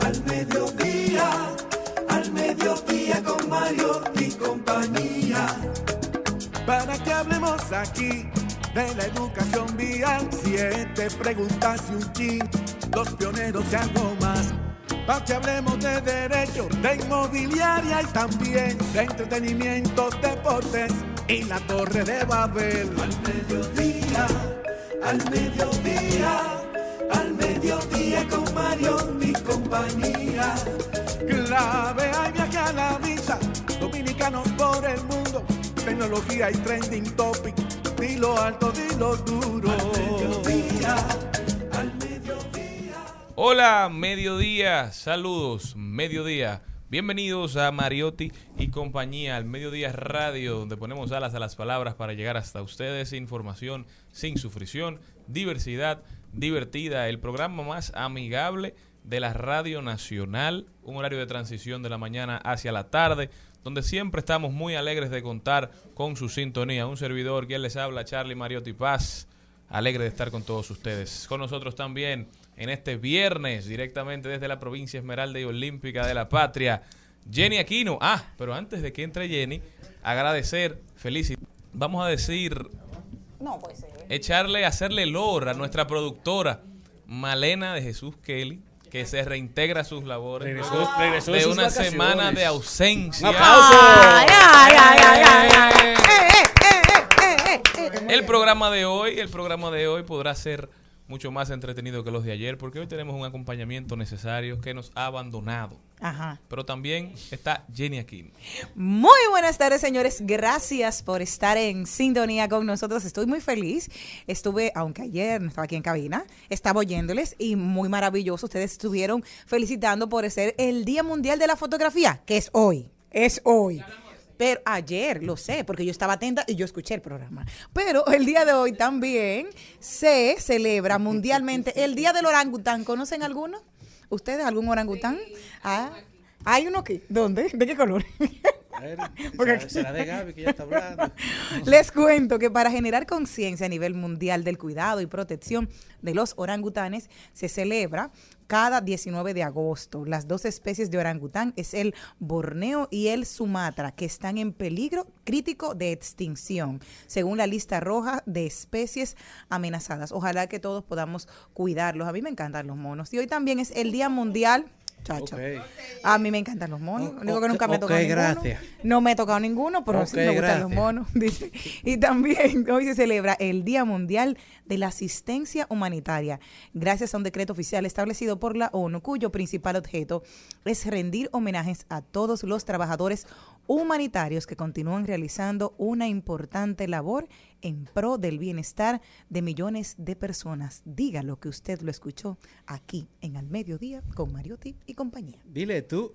Al mediodía, al mediodía, con Mario y compañía. Para que hablemos aquí de la educación vial, siete preguntas y un chin, los pioneros y algo más para que hablemos de derecho, de inmobiliaria y también de entretenimiento, deportes y la torre de Babel. Al mediodía, al mediodía, mediodía con Mario y compañía. Clave hay viaje a la vista, dominicanos por el mundo, tecnología y trending topic, lo alto, lo duro. Al mediodía, Hola, mediodía, saludos, mediodía. Bienvenidos a Mariotti y compañía, al Mediodía Radio, donde ponemos alas a las palabras para llegar hasta ustedes. Información sin sufrición, diversidad divertida, el programa más amigable de la Radio Nacional, un horario de transición de la mañana hacia la tarde, donde siempre estamos muy alegres de contar con su sintonía. Un servidor, quien les habla, Charlie Mariotti Paz, alegre de estar con todos ustedes. Con nosotros también en este viernes, directamente desde la provincia Esmeralda y Olímpica de la Patria. Jenny Aquino. Ah, pero antes de que entre Jenny, agradecer, felicidad. Vamos a decir. No puede ser. Echarle, hacerle lor a nuestra productora, Malena de Jesús Kelly, que se reintegra a sus labores regresó, de, una semana de ausencia. El programa de hoy, el programa de hoy podrá ser mucho más entretenido que los de ayer, porque hoy tenemos un acompañamiento necesario que nos ha abandonado. Ajá. Pero también está Jenny aquí. Muy buenas tardes, señores. Gracias por estar en sintonía con nosotros. Estoy muy feliz. Estuve, aunque ayer no estaba aquí en cabina, estaba oyéndoles y muy maravilloso. Ustedes estuvieron felicitando por ser el Día Mundial de la Fotografía, que es hoy. Es hoy. Pero ayer, lo sé, porque yo estaba atenta y yo escuché el programa. Pero el día de hoy también se celebra mundialmente el Día del Orangután. ¿Conocen alguno? ¿Ustedes algún orangután? Ah, ¿Hay uno aquí? ¿Dónde? ¿De qué color? será, de Gaby que ya está hablando. Les cuento que para generar conciencia a nivel mundial del cuidado y protección de los orangutanes se celebra cada 19 de agosto. Las dos especies de orangután es el Borneo y el Sumatra, que están en peligro crítico de extinción, según la lista roja de especies amenazadas. Ojalá que todos podamos cuidarlos. A mí me encantan los monos. Y hoy también es el Día Mundial a mí me encantan los monos. único que nunca me he tocado ninguno. No me he tocado ninguno, pero sí me gustan los monos. Y también hoy se celebra el Día Mundial de la Asistencia Humanitaria, gracias a un decreto oficial establecido por la ONU, cuyo principal objeto es rendir homenajes a todos los trabajadores humanitarios que continúan realizando una importante labor en pro del bienestar de millones de personas. Diga lo que usted lo escuchó aquí en Al Mediodía con Mariotti y compañía. Dile tú.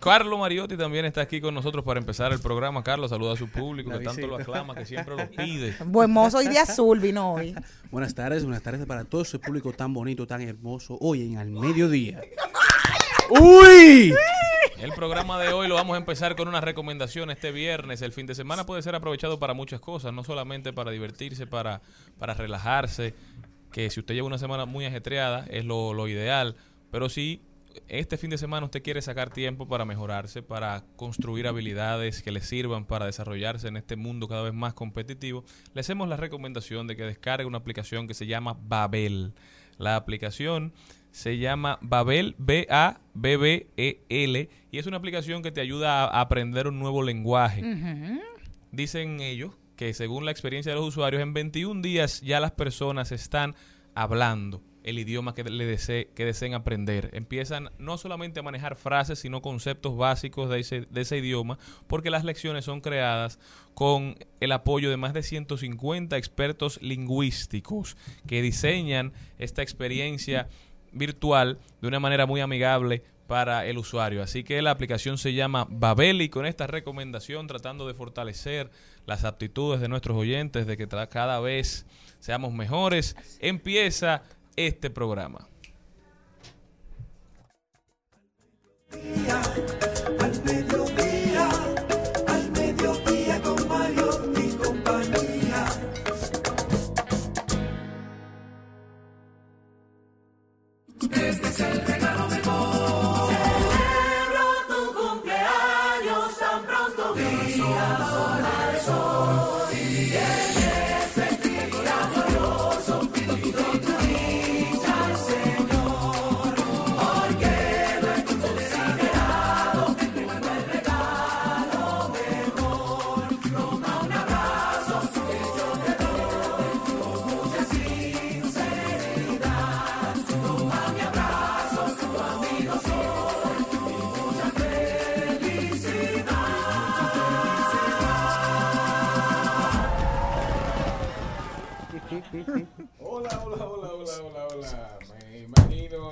Carlos Mariotti también está aquí con nosotros para empezar el programa. Carlos, saluda a su público La que tanto lo aclama, que siempre lo pide. Buen mozo y de azul vino hoy. Buenas tardes, buenas tardes para todo ese público tan bonito, tan hermoso. Hoy en al mediodía. ¡Uy! El programa de hoy lo vamos a empezar con una recomendación este viernes. El fin de semana puede ser aprovechado para muchas cosas, no solamente para divertirse, para, para relajarse, que si usted lleva una semana muy ajetreada es lo, lo ideal, pero si este fin de semana usted quiere sacar tiempo para mejorarse, para construir habilidades que le sirvan para desarrollarse en este mundo cada vez más competitivo, le hacemos la recomendación de que descargue una aplicación que se llama Babel. La aplicación se llama Babel, B-A-B-B-E-L, y es una aplicación que te ayuda a aprender un nuevo lenguaje. Dicen ellos que según la experiencia de los usuarios, en 21 días ya las personas están hablando el idioma que, le desee- que deseen aprender. Empiezan no solamente a manejar frases, sino conceptos básicos de ese, de ese idioma, porque las lecciones son creadas con el apoyo de más de 150 expertos lingüísticos que diseñan esta experiencia virtual de una manera muy amigable para el usuario. Así que la aplicación se llama Babel y con esta recomendación tratando de fortalecer las aptitudes de nuestros oyentes, de que cada vez seamos mejores, empieza este programa.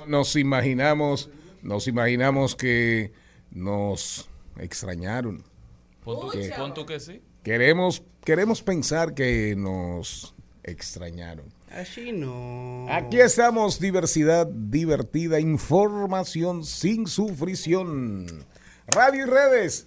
Nos imaginamos, nos imaginamos que nos extrañaron. Pon tú, pon tú que sí. Queremos, queremos pensar que nos extrañaron. Así no. Aquí estamos, diversidad divertida, información sin sufrición. Radio y redes.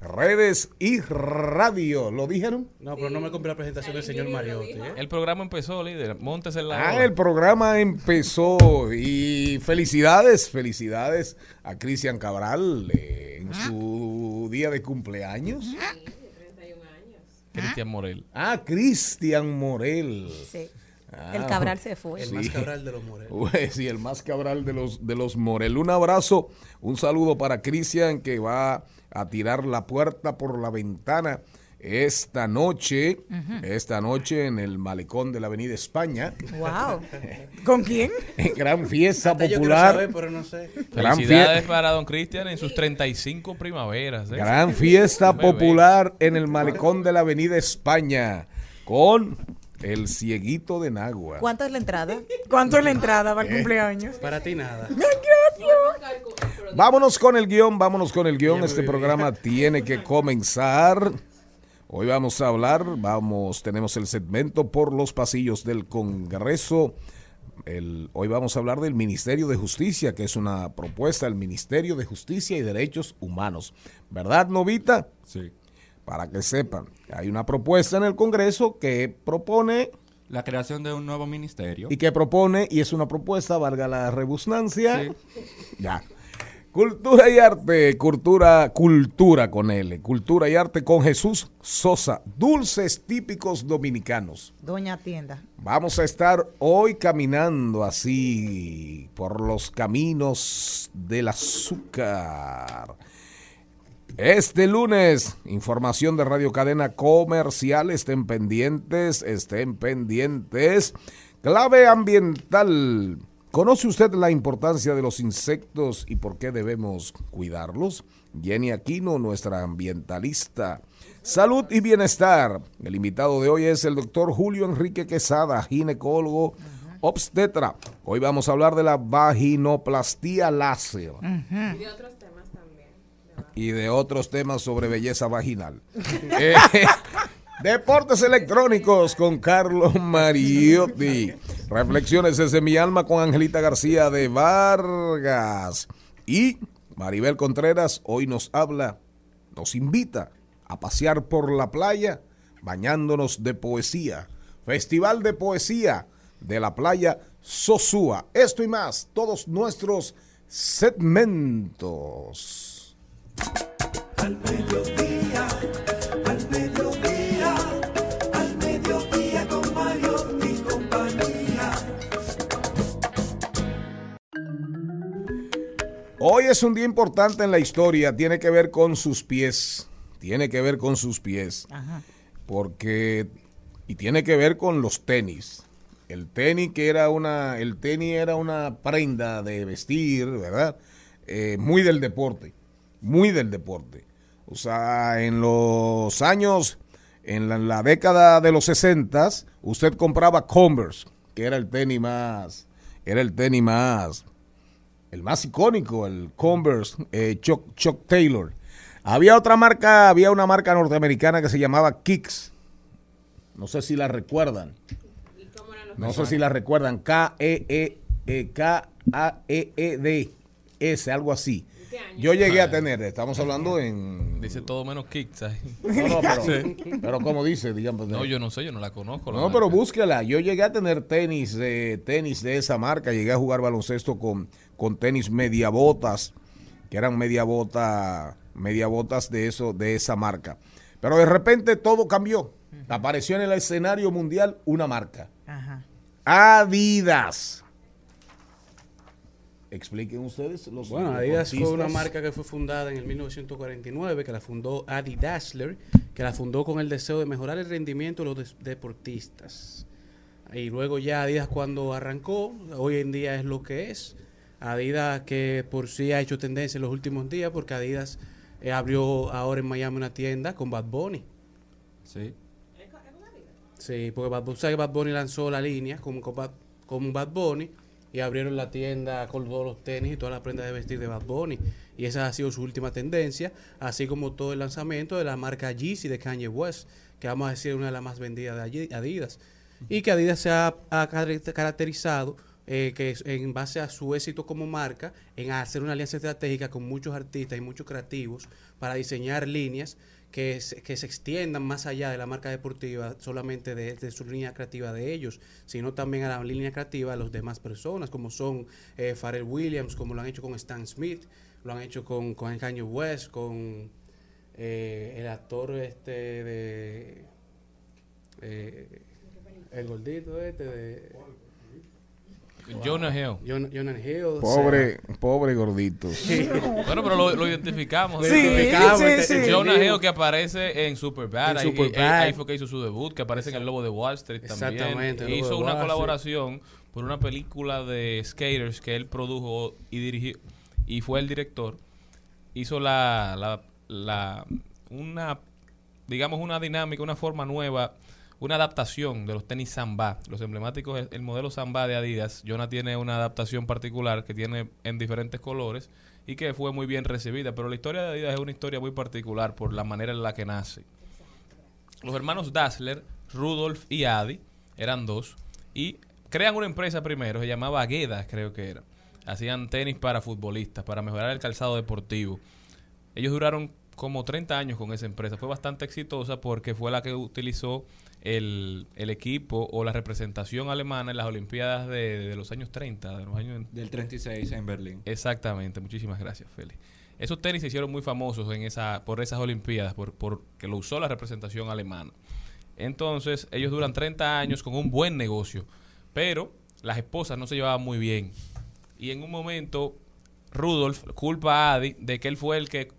Redes y radio. ¿Lo dijeron? No, pero no me compré la presentación del señor Mariotti. ¿eh? El programa empezó, líder. Móntese en la Ah, hora. el programa empezó y felicidades, felicidades a Cristian Cabral eh, en su día de cumpleaños. Cristian Morel. Ah, Cristian Morel. Sí. Ah, El Cabral se fue. El Sí. más cabral de los morenos. Ué, sí, el más cabral de los, de los Morel. Un abrazo, un saludo para Cristian que va a tirar la puerta por la ventana esta noche, esta noche en el malecón de la Avenida España, Wow. ¿Con quién? en gran fiesta Hasta yo popular. saber, pero no sé. Gran para don Cristian en sus 35 primaveras. ¿eh? Gran fiesta popular en el malecón de la Avenida España con el cieguito de Nagua. ¿Cuánto es la entrada? ¿Cuánto es la entrada para el cumpleaños? Para ti nada. Vámonos con el guion, vámonos con el guion. Este programa tiene que comenzar. Hoy vamos a hablar, vamos, tenemos el segmento por los pasillos del Congreso. El- hoy vamos a hablar del Ministerio de Justicia, que es una propuesta del Ministerio de Justicia y Derechos Humanos. ¿Verdad, Novita? Sí. Para que sepan, hay una propuesta en el Congreso que propone La creación de un nuevo ministerio. y que propone, y es una propuesta, valga la rebusnancia. Ya. Cultura y arte, cultura, cultura con L, cultura y arte con Jesús Sosa, dulces típicos dominicanos. Doña Tienda. Vamos a estar hoy caminando así por los caminos del azúcar. Este lunes, información de Radio Cadena Comercial, estén pendientes, estén pendientes. Clave ambiental. ¿Conoce usted la importancia de los insectos y por qué debemos cuidarlos? Jenny Aquino, nuestra ambientalista. Salud y bienestar. El invitado de hoy es el doctor Julio Enrique Quesada, ginecólogo obstetra. Hoy vamos a hablar de la vaginoplastía láser. Y de otros temas sobre belleza vaginal. Eh, Deportes electrónicos con Carlos Mariotti. Reflexiones desde mi alma con Angelita García de Vargas. Y Maribel Contreras hoy nos habla, nos invita a pasear por la playa bañándonos de poesía. Festival de Poesía de la playa Sosúa. Esto y más, todos nuestros segmentos. Al mediodía, al mediodía, al mediodía con Mario y compañía. Hoy es un día importante en la historia, tiene que ver con sus pies, tiene que ver con sus pies, porque y tiene que ver con los tenis. El tenis que era una, el tenis era una prenda de vestir, ¿verdad? Eh, muy del deporte, muy del deporte. O sea, en los años, en la, década de los 60, usted compraba Converse, que era el tenis más, era el tenis más, el más icónico, el Converse, eh, Chuck, Chuck Taylor. Había otra marca, había una marca norteamericana que se llamaba Kicks. No sé si la recuerdan. No sé si la recuerdan. K-E-E, eh, algo así. Yo llegué a tener, estamos hablando en... Dice todo menos kicks ahí. No, no, pero, pero como dice, digamos. No, yo no sé, yo no la conozco. la No, pero búsquela. Yo llegué a tener tenis, de tenis de esa marca. Llegué a jugar baloncesto con, con tenis media botas, que eran media bota, media botas de eso, de esa marca. Pero de repente todo cambió. Apareció en el escenario mundial una marca. Ajá. Adidas. Expliquen ustedes los Bueno, Adidas fue una marca que fue fundada en el 1949, que la fundó Adi Dassler, que la fundó con el deseo de mejorar el rendimiento de los deportistas. Y luego ya Adidas cuando arrancó, hoy en día es lo que es. Adidas que por sí ha hecho tendencia en los últimos días, porque Adidas eh, abrió ahora en Miami una tienda con Bad Bunny. Sí. Sí, porque Bad Bunny, ¿sabe que Bad Bunny lanzó la línea con, con, Bad, con Bad Bunny y abrieron la tienda con todos los tenis y todas las prendas de vestir de Bad Bunny. Y esa ha sido su última tendencia, así como todo el lanzamiento de la marca Yeezy de Kanye West, que vamos a decir una de las más vendidas de Adidas. Y que Adidas se ha, ha car- caracterizado eh, que en base a su éxito como marca, en hacer una alianza estratégica con muchos artistas y muchos creativos para diseñar líneas que se, que se extiendan más allá de la marca deportiva, solamente de, su línea creativa de ellos, sino también a la línea creativa de las demás personas, como son eh, Pharrell Williams, como lo han hecho con Stan Smith, lo han hecho con, con Kanye West, con eh, el actor este de... eh, el gordito este de... Jonah Hill. Jon- Jonah Hill. o sea, Pobre, pobre gordito. Bueno, pero lo, lo identificamos. Sí, Identificamos. sí, sí. Jonah Hill que aparece en Superbad. En ahí, Superbad. ahí- ahí fue que hizo su debut, que aparece en El Lobo de Wall Street también. Exactamente, Hizo una Wall colaboración por una película de skaters que él produjo y dirigió y fue el director. Hizo la, la, la una digamos una dinámica, una forma nueva, una adaptación de los tenis Samba, los emblemáticos, el modelo Samba de Adidas. Jonah tiene una adaptación particular que tiene en diferentes colores y que fue muy bien recibida, pero la historia de Adidas es una historia muy particular por la manera en la que nace. Los hermanos Dassler, Rudolf y Adi, eran dos, y crean una empresa primero, se llamaba Agueda, creo que era. Hacían tenis para futbolistas, para mejorar el calzado deportivo. Ellos duraron como 30 años con esa empresa. Fue bastante exitosa porque fue la que utilizó el, el equipo o la representación alemana en las Olimpiadas de, de los años 30, de los años Del 36 en Berlín. Exactamente, muchísimas gracias, Félix. Esos tenis se hicieron muy famosos en esa, por esas Olimpiadas, por, porque lo usó la representación alemana. Entonces, ellos duran 30 años con un buen negocio, pero las esposas no se llevaban muy bien. Y en un momento, Rudolf culpa a Adi de que él fue el que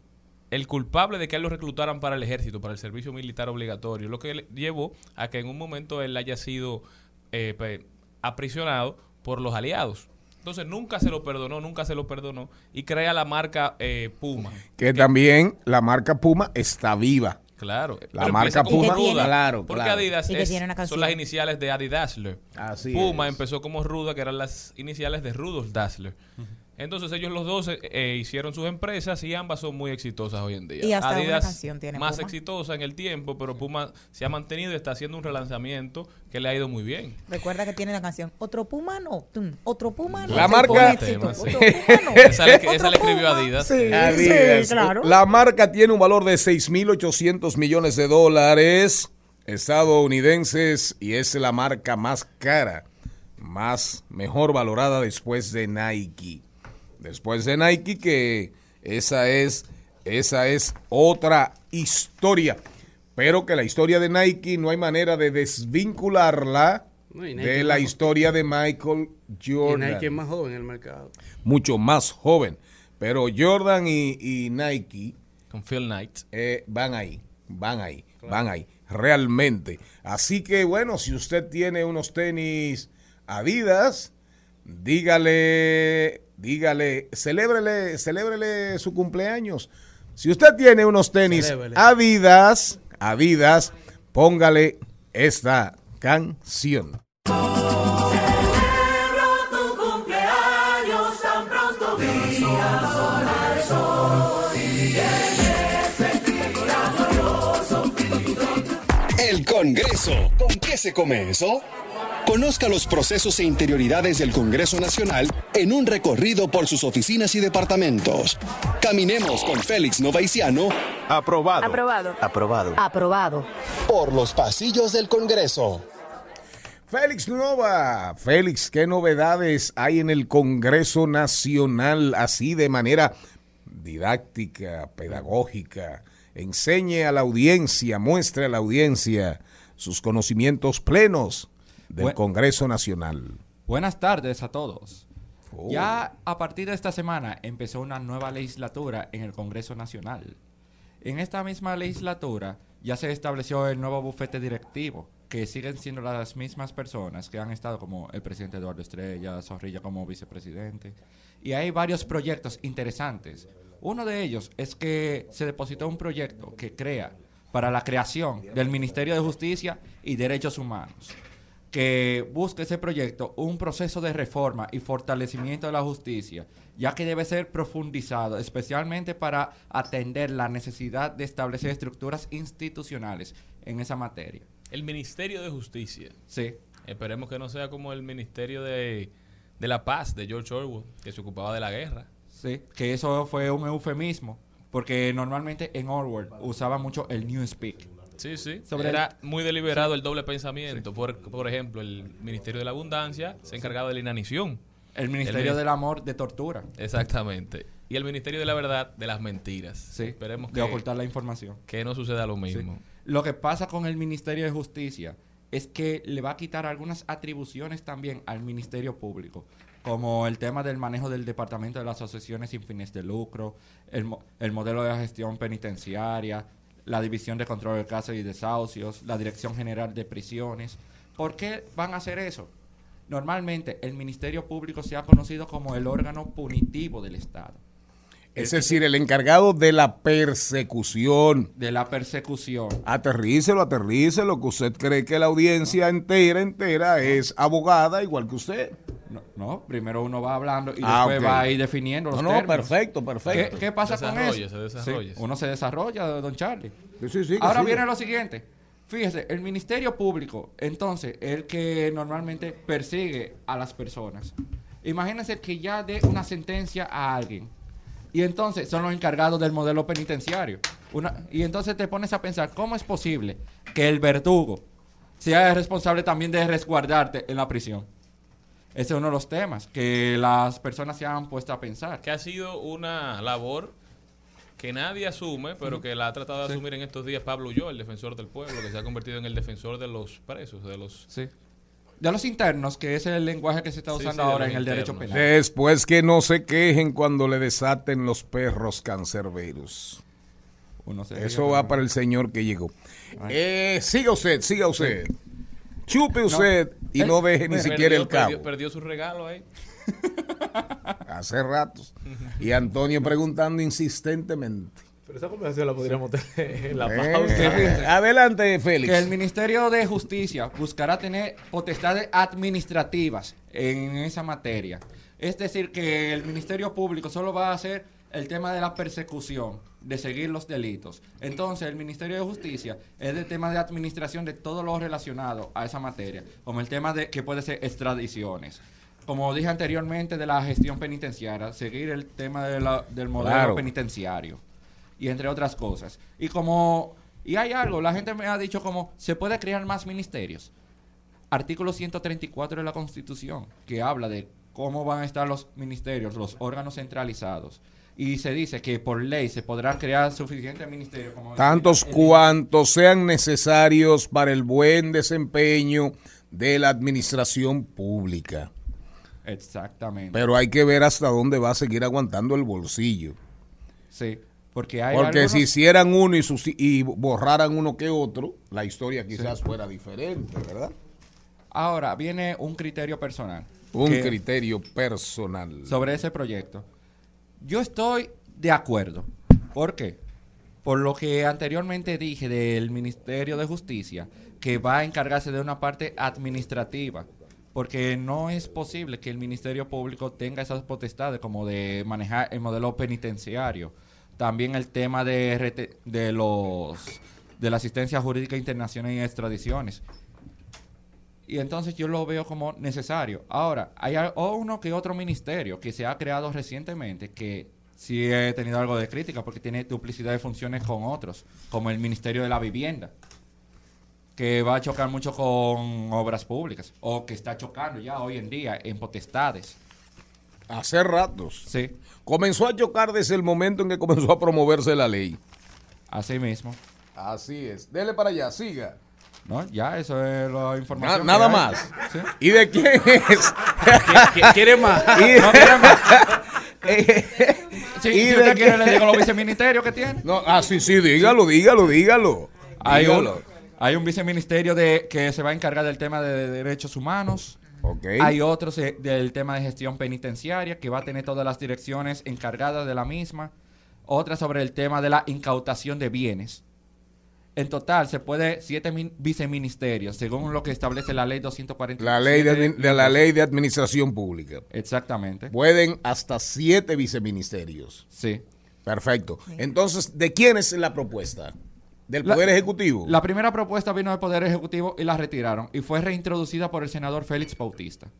el culpable de que él lo reclutaran para el ejército, para el servicio militar obligatorio, lo que le llevó a que en un momento él haya sido eh, pe- aprisionado por los aliados. Entonces nunca se lo perdonó, nunca se lo perdonó y crea la marca eh, Puma. Que también la marca Puma está viva. Claro. La Pero marca Puma, ruda, claro, Porque claro. Adidas es- son las iniciales de Adi Dassler. Así Puma es. empezó como Ruda, que eran las iniciales de Rudolf Dassler. Entonces ellos los dos eh, eh, hicieron sus empresas y ambas son muy exitosas hoy en día. Y hasta una Adidas canción tiene más Puma. exitosa en el tiempo, pero Puma se ha mantenido y está haciendo un relanzamiento que le ha ido muy bien. Recuerda que tiene la canción Otro Puma no, tum, Otro Puma no. La marca-. Tema, sí. Otro Puma no. Esa le- esa Otro le escribió. Adidas. Sí, Adidas. sí, claro. La marca tiene un valor de 6.800 millones de dólares estadounidenses y es la marca más cara, más mejor valorada después de Nike. Después de Nike que esa es esa es otra historia, pero que la historia de Nike no hay manera de desvincularla No, y de la historia de Michael Y Jordan Nike es más joven en el mercado. mucho más joven. Pero Jordan y, y Nike Con Phil Knight. eh, van ahí, van ahí, van ahí, realmente. Así que bueno, si usted tiene unos tenis Adidas, dígale, dígale, celébrele, celébrele su cumpleaños. Si usted tiene unos tenis Celébrele. Adidas, Adidas, póngale esta canción. tu cumpleaños tan pronto día solar el Congreso. ¿Con qué se come eso? Conozca los procesos e interioridades del Congreso Nacional en un recorrido por sus oficinas y departamentos. Caminemos con Félix Novaiciano. Aprobado. Aprobado. Aprobado. Aprobado. Por los pasillos del Congreso. Félix Nova, Félix, ¿qué novedades hay en el Congreso Nacional así de manera didáctica, pedagógica? Enseñe a la audiencia, muestre a la audiencia sus conocimientos plenos del Congreso Nacional. Buenas tardes a todos. Oh. Ya a partir de esta semana empezó una nueva legislatura en el Congreso Nacional. En esta misma legislatura ya se estableció el nuevo bufete directivo, que siguen siendo las mismas personas que han estado como el presidente Eduardo Estrella, Zorrilla como vicepresidente. Y hay varios proyectos interesantes. Uno de ellos es que se depositó un proyecto que crea para la creación del Ministerio de Justicia y Derechos Humanos que busque ese proyecto un proceso de reforma y fortalecimiento de la justicia, ya que debe ser profundizado, especialmente para atender la necesidad de establecer estructuras institucionales en esa materia. El Ministerio de Justicia. Sí, Esperemos que no sea como el Ministerio de, de la Paz de George Orwell, que se ocupaba de la guerra. sí, que eso fue un eufemismo, porque normalmente en Orwell usaba mucho el newspeak. Sí, sí. Sobre Era muy deliberado el doble pensamiento. Por, por ejemplo, el Ministerio de la Abundancia se encargaba de la inanición. El Ministerio El- del Amor de tortura. Exactamente. Y el Ministerio de la Verdad de las mentiras. Sí, Esperemos de que, ocultar la información. que no suceda lo Sí. mismo. Lo que pasa con el Ministerio de Justicia es que le va a quitar algunas atribuciones también al Ministerio Público, como el tema del manejo del Departamento de las Asociaciones sin fines de lucro, el, mo- el modelo de la gestión penitenciaria, la División de Control de Casos y Desahucios, la Dirección General de Prisiones. ¿Por qué van a hacer eso? Normalmente el Ministerio Público se ha conocido como el órgano punitivo del Estado. Es decir, el encargado de la persecución. de la persecución. Aterrícelo, aterrícelo, que usted cree que la audiencia entera, entera es abogada igual que usted. No, no, primero uno va hablando y Ah, después va a ir definiendo los No, no, términos. perfecto, ¿Qué, perfecto. qué pasa con eso? se desarrolla. Sí, uno se desarrolla, don Charlie. Sí, sí, sí, que Ahora viene lo siguiente. Fíjese, el Ministerio Público, entonces, el que normalmente persigue a las personas. Imagínense que ya dé una sentencia a alguien. Y entonces son los encargados del modelo penitenciario. Una- y entonces te pones a pensar, ¿cómo es posible que el verdugo sea el responsable también de resguardarte en la prisión? Ese es uno de los temas que las personas se han puesto a pensar. Que ha sido una labor que nadie asume, pero que la ha tratado de Sí. asumir en estos días Pablo Ulloa, el defensor del pueblo, que se ha convertido en el defensor de los presos, de los... Sí. De los internos, que es el lenguaje que se está usando sí, ahora en el derecho penal. Después que no se quejen cuando le desaten los perros cancerberos. Uno se Eso va para el señor que llegó. Eh, siga usted, siga usted. Chupe usted y no deje ni Perdió, siquiera el cabo. Perdió, perdió su regalo ahí. Hace ratos. Y Antonio preguntando insistentemente. Pero esa conversación la podríamos tener en la Eh, pausa. adelante, Félix. Que el Ministerio de Justicia buscará tener potestades administrativas en esa materia. Es decir, que el Ministerio Público solo va a hacer el tema de la persecución, de seguir los delitos. Entonces, el Ministerio de Justicia es el tema de administración de todo lo relacionado a esa materia, como el tema de que puede ser extradiciones. Como dije anteriormente, de la gestión penitenciaria, seguir el tema de la- del modelo Claro. penitenciario y entre otras cosas. Y como, y hay algo, la gente me ha dicho como, se puede crear más ministerios. Artículo 134 de la Constitución, que habla de cómo van a estar los ministerios, los órganos centralizados. Y se dice que por ley se podrán crear suficientes ministerios. Como Tantos cuantos sean necesarios para el buen desempeño de la administración pública. Exactamente. Pero hay que ver hasta dónde va a seguir aguantando el bolsillo. sí, porque hay Porque algunos- si hicieran uno y, borraran uno que otro, la historia quizás fuera diferente, ¿verdad? Ahora viene un criterio personal. Un criterio personal. sobre ese proyecto. Yo estoy de acuerdo. ¿Por qué? Por lo que anteriormente dije del Ministerio de Justicia, que va a encargarse de una parte administrativa. Porque no es posible que el Ministerio Público tenga esas potestades como de manejar el modelo penitenciario. También el tema de, de los de la asistencia jurídica internacional y extradiciones. Y entonces yo lo veo como necesario. Ahora, hay uno que otro ministerio que se ha creado recientemente que sí he tenido algo de crítica porque tiene duplicidad de funciones con otros, como el Ministerio de la Vivienda, que va a chocar mucho con obras públicas, o que está chocando ya hoy en día en potestades. Hace ratos. Sí, Comenzó a chocar desde el momento en que comenzó a promoverse la ley. así mismo. Así es. Dele para allá, siga. ¿No? Ya, eso es la información. nada más. Sí. ¿Y de quién es? ¿Quiere más? Y- No, mira, más. Sí, ¿Y si de usted quiere, qué? le digo los viceministerios que tiene. No, ah, sí, sí, dígalo, dígalo, dígalo. Hay un, Dígalo. hay un viceministerio de, que se va a encargar del tema de derechos humanos. Ok. Hay otro se- del tema de gestión penitenciaria que va a tener todas las direcciones encargadas de la misma. Otra sobre el tema de la incautación de bienes. En total se puede siete min- viceministerios, según lo que establece la ley 247. La ley de, de la ley de administración pública. Exactamente. Pueden hasta siete viceministerios. Sí. Perfecto. Entonces, ¿de quién es la propuesta? ¿Del La- Poder Ejecutivo? La primera propuesta vino del Poder Ejecutivo y la retiraron. Y fue reintroducida por el senador Félix Bautista.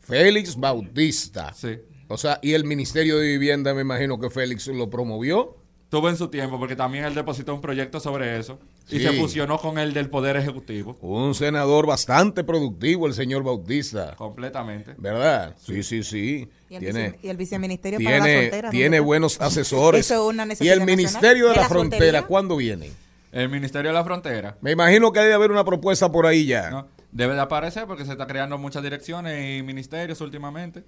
Félix Bautista. Sí. O sea, y el Ministerio de Vivienda, me imagino que Félix lo promovió. Tuvo en su tiempo, porque también él depositó un proyecto sobre eso. Y se fusionó con el del Poder Ejecutivo. Un senador bastante productivo, el señor Bautista. Completamente. ¿Verdad? Sí, sí, sí. Y el, Tiene, vice- y el viceministerio para la tiene, frontera. tiene buenos asesores. Eso es una y necesidad el nacional. Ministerio de, ¿De la, la Frontera, frontería? ¿cuándo viene? El Ministerio de la Frontera. Me imagino que debe haber una propuesta por ahí ya. ¿no? Debe de aparecer porque se está creando muchas direcciones y ministerios últimamente.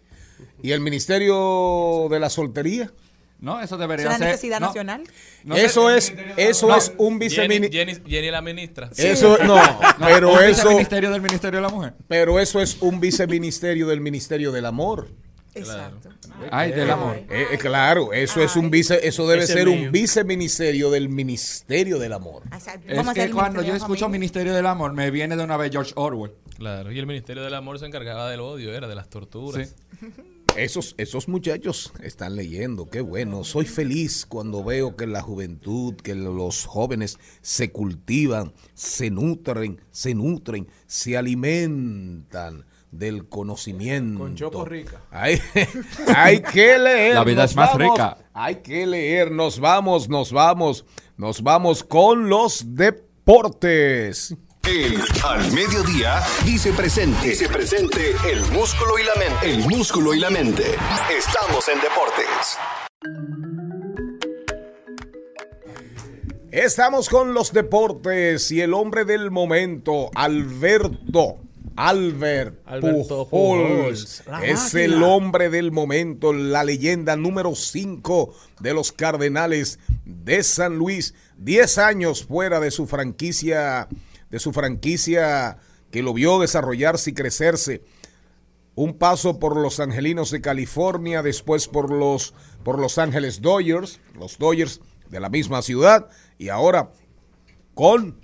¿Y el Ministerio de la Soltería? No, eso ¿Es debería una ser. necesidad no, nacional? no sé- eso es, eso No, es un Jenny, viceministerio. Jenny, Jenny la ministra. Eso no, no, pero un eso, viceministerio del Ministerio de la Mujer. pero eso es un viceministerio del Ministerio del Amor. Exacto. Ay, del amor. Eh, eh, claro, eso es un vice, eso debe Ese ser mío. un viceministerio del Ministerio del Amor. Exacto. Es que cuando yo escucho Familia. Ministerio del Amor, me viene de una vez George Orwell. Claro, y el Ministerio del Amor se encargaba del odio, era de las torturas. Sí. Esos, esos muchachos están leyendo, qué bueno. Soy feliz cuando veo que la juventud, que los jóvenes se cultivan, se nutren, se nutren, se alimentan del conocimiento. Con choco rica. Hay, hay que leer. La vida nos es más vamos. rica. Hay que leer, nos vamos, nos vamos, nos vamos con los deportes. El Al Mediodía dice presente. Dice presente el músculo y la mente. El músculo y la mente. Estamos en deportes. Estamos con los deportes y el hombre del momento, Alberto. Albert Alberto Pujols Pujols, es máquina. el hombre del momento, la leyenda número 5 de los Cardenales de San Luis. 10 años fuera de su franquicia, de su franquicia que lo vio desarrollarse y crecerse. Un paso por los Angelinos de California, después por los, por los Ángeles Dodgers, los Dodgers de la misma ciudad y ahora con,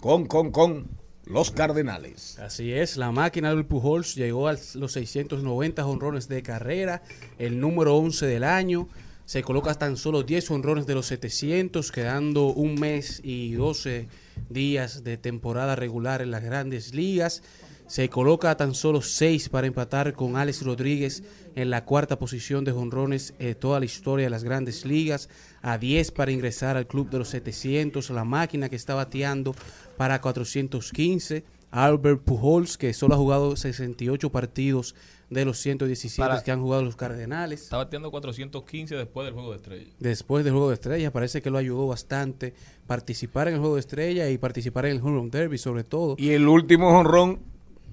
con, con, con los Cardenales. Así es, la máquina del Pujols llegó a los 690 honrones de carrera, el número 11 del año. Se coloca tan solo 10 honrones de los 700, quedando un mes y 12 días de temporada regular en las grandes ligas. Se coloca a tan solo 6 para empatar con Alex Rodríguez en la cuarta posición de honrones en toda la historia de las grandes ligas. A 10 para ingresar al club de los 700. La máquina que está bateando para 415. Albert Pujols, que solo ha jugado 68 partidos de los 117 Para- que han jugado los Cardenales. Está bateando 415 después del juego de estrella. Después del juego de estrellas, parece que lo ayudó bastante participar en el juego de estrella y participar en el Home Run Derby, sobre todo. Y el último honrón,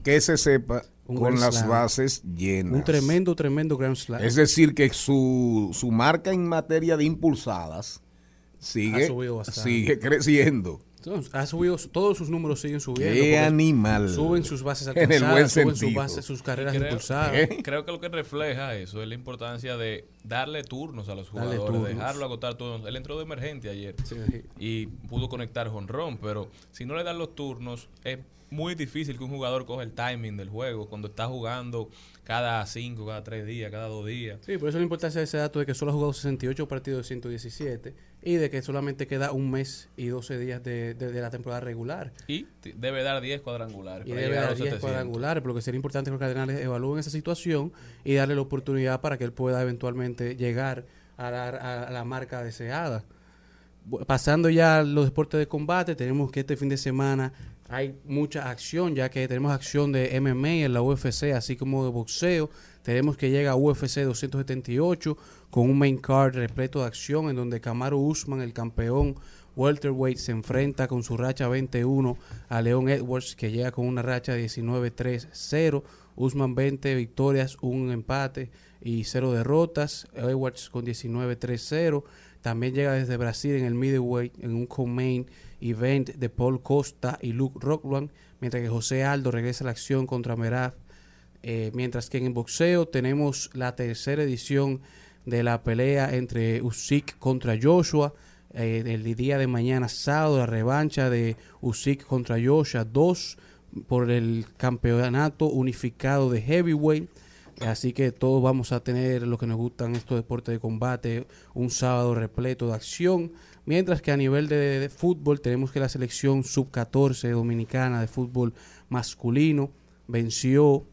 que se sepa, Un con las slam. bases llenas. Un tremendo, tremendo Grand Slam. Es decir, que su, su marca en materia de impulsadas sigue, sigue creciendo. Entonces, ha subido, todos sus números siguen subiendo. ¡Qué animal! Suben sus bases En el alcanzadas, buen suben sus sentido. bases, sus carreras Creo, impulsadas. ¿Eh? creo que lo que refleja eso es la importancia de darle turnos a los jugadores, dejarlo agotar turnos. Él entró de emergente ayer Sí. y pudo conectar jonrón, pero si no le dan los turnos es muy difícil que un jugador coja el timing del juego cuando está jugando cada cinco, cada tres días, cada dos días. Sí, por eso la importancia de ese dato de que solo ha jugado 68 partidos de 117 y de que solamente queda un mes y 12 días de, de- de la temporada regular. Y debe dar 10 cuadrangulares. Y debe dar los 10 700. cuadrangulares, pero lo que sería importante que los Cardenales evalúen esa situación y darle la oportunidad para que él pueda eventualmente llegar a la, a- la marca deseada. Pasando ya a los deportes de combate, tenemos que este fin de semana hay mucha acción, ya que tenemos acción de MMA en la UFC, así como de boxeo. Tenemos que llega a UFC 278 con un main card repleto de acción en donde Kamaru Usman, el campeón welterweight, se enfrenta con su racha 21 a Leon Edwards, que llega con una racha 19-3-0. Usman 20 victorias, un empate y cero derrotas. Edwards con 19-3-0. También llega desde Brasil en el middleweight en un co-main event de Paul Costa y Luke Rockland, mientras que José Aldo regresa a la acción contra Merab. Eh, mientras que en el boxeo tenemos la tercera edición de la pelea entre Usyk contra Joshua. Eh, el día de mañana sábado la revancha de Usyk contra Joshua 2 por el campeonato unificado de heavyweight. Así que todos vamos a tener lo que nos gustan estos deportes de combate, un sábado repleto de acción. Mientras que a nivel de, fútbol tenemos que la selección sub-14 dominicana de fútbol masculino venció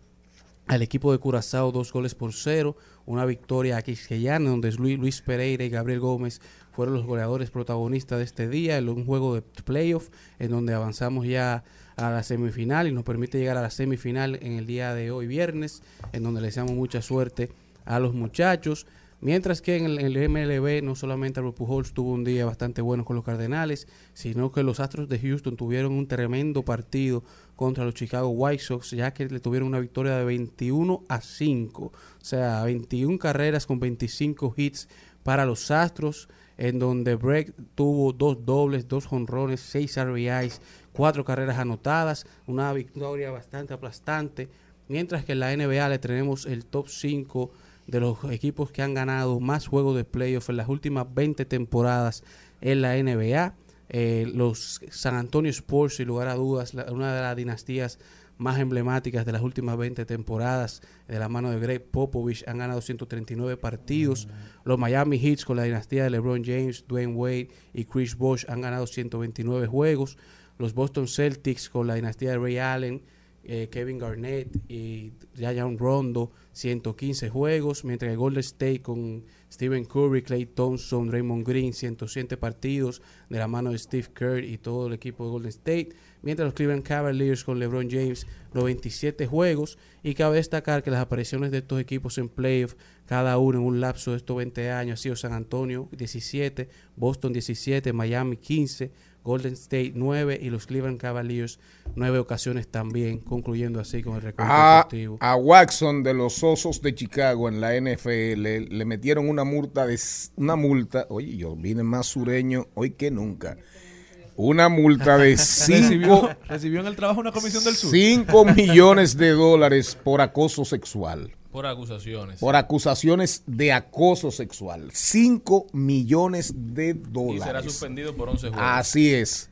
al equipo de Curazao dos goles por cero, una victoria quisqueyana donde Luis, Luis Pereira y Gabriel Gómez fueron los goleadores protagonistas de este día en un juego de playoff en donde avanzamos ya a la semifinal y nos permite llegar a la semifinal en el día de hoy viernes, en donde le deseamos mucha suerte a los muchachos. Mientras que en el, MLB no solamente Albert Pujols tuvo un día bastante bueno con los Cardenales, sino que los Astros de Houston tuvieron un tremendo partido contra los Chicago White Sox, ya que le tuvieron una victoria de 21 a 5, o sea, 21 carreras con 25 hits para los Astros, en donde Breck tuvo dos dobles, dos jonrones, seis RBIs, cuatro carreras anotadas, una victoria bastante aplastante, mientras que en la NBA le tenemos el top 5 de los equipos que han ganado más juegos de playoff en las últimas 20 temporadas en la NBA. Eh, los San Antonio Spurs, sin lugar a dudas, la- una de las dinastías más emblemáticas de las últimas 20 temporadas, de la mano de Greg Popovich, han ganado 139 partidos. Los Miami Heat con la dinastía de LeBron James, Dwayne Wade y Chris Bosh han ganado 129 juegos. Los Boston Celtics con la dinastía de Ray Allen, eh, Kevin Garnett y Rajon Rondo, 115 juegos, mientras que Golden State con Stephen Curry, Clay Thompson, Raymond Green, 107 partidos de la mano de Steve Kerr y todo el equipo de Golden State, mientras los Cleveland Cavaliers con LeBron James, 97 juegos, y cabe destacar que las apariciones de estos equipos en playoff, cada uno en un lapso de estos 20 años, ha sido San Antonio 17, Boston 17, Miami 15, Golden State 9 y los Cleveland Cavaliers 9 ocasiones también, concluyendo así con el récord A, a Watson de los Osos de Chicago en la NFL le, metieron una multa de una multa, oye, yo vine más sureño hoy que nunca. Una multa de 5 Recibió, recibió en el trabajo una comisión del sur. 5 millones de dólares por acoso sexual. Por acusaciones. por acusaciones de acoso sexual. 5 millones de y será dólares. suspendido por 11 juegos. Así es.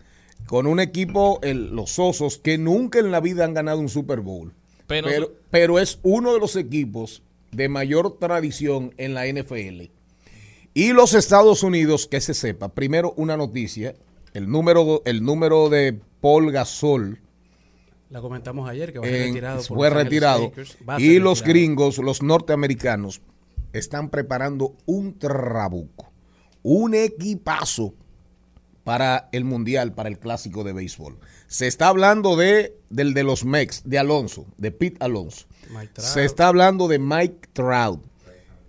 Con un equipo, el- los Osos, que nunca en la vida han ganado un Super Bowl. Pero- Pero, pero es uno de los equipos de mayor tradición en la NFL. Y los Estados Unidos, que se sepa, primero una noticia, el número, el número de Paul Gasol La comentamos ayer que va a ser en- retirado. por fue retirado. Lakers. Y los gringos, los norteamericanos, están preparando un trabuco, un equipazo para el mundial, para el clásico de béisbol. Se está hablando de del de los Mex, de Alonso, de Pete Alonso. Se está hablando de Mike Trout.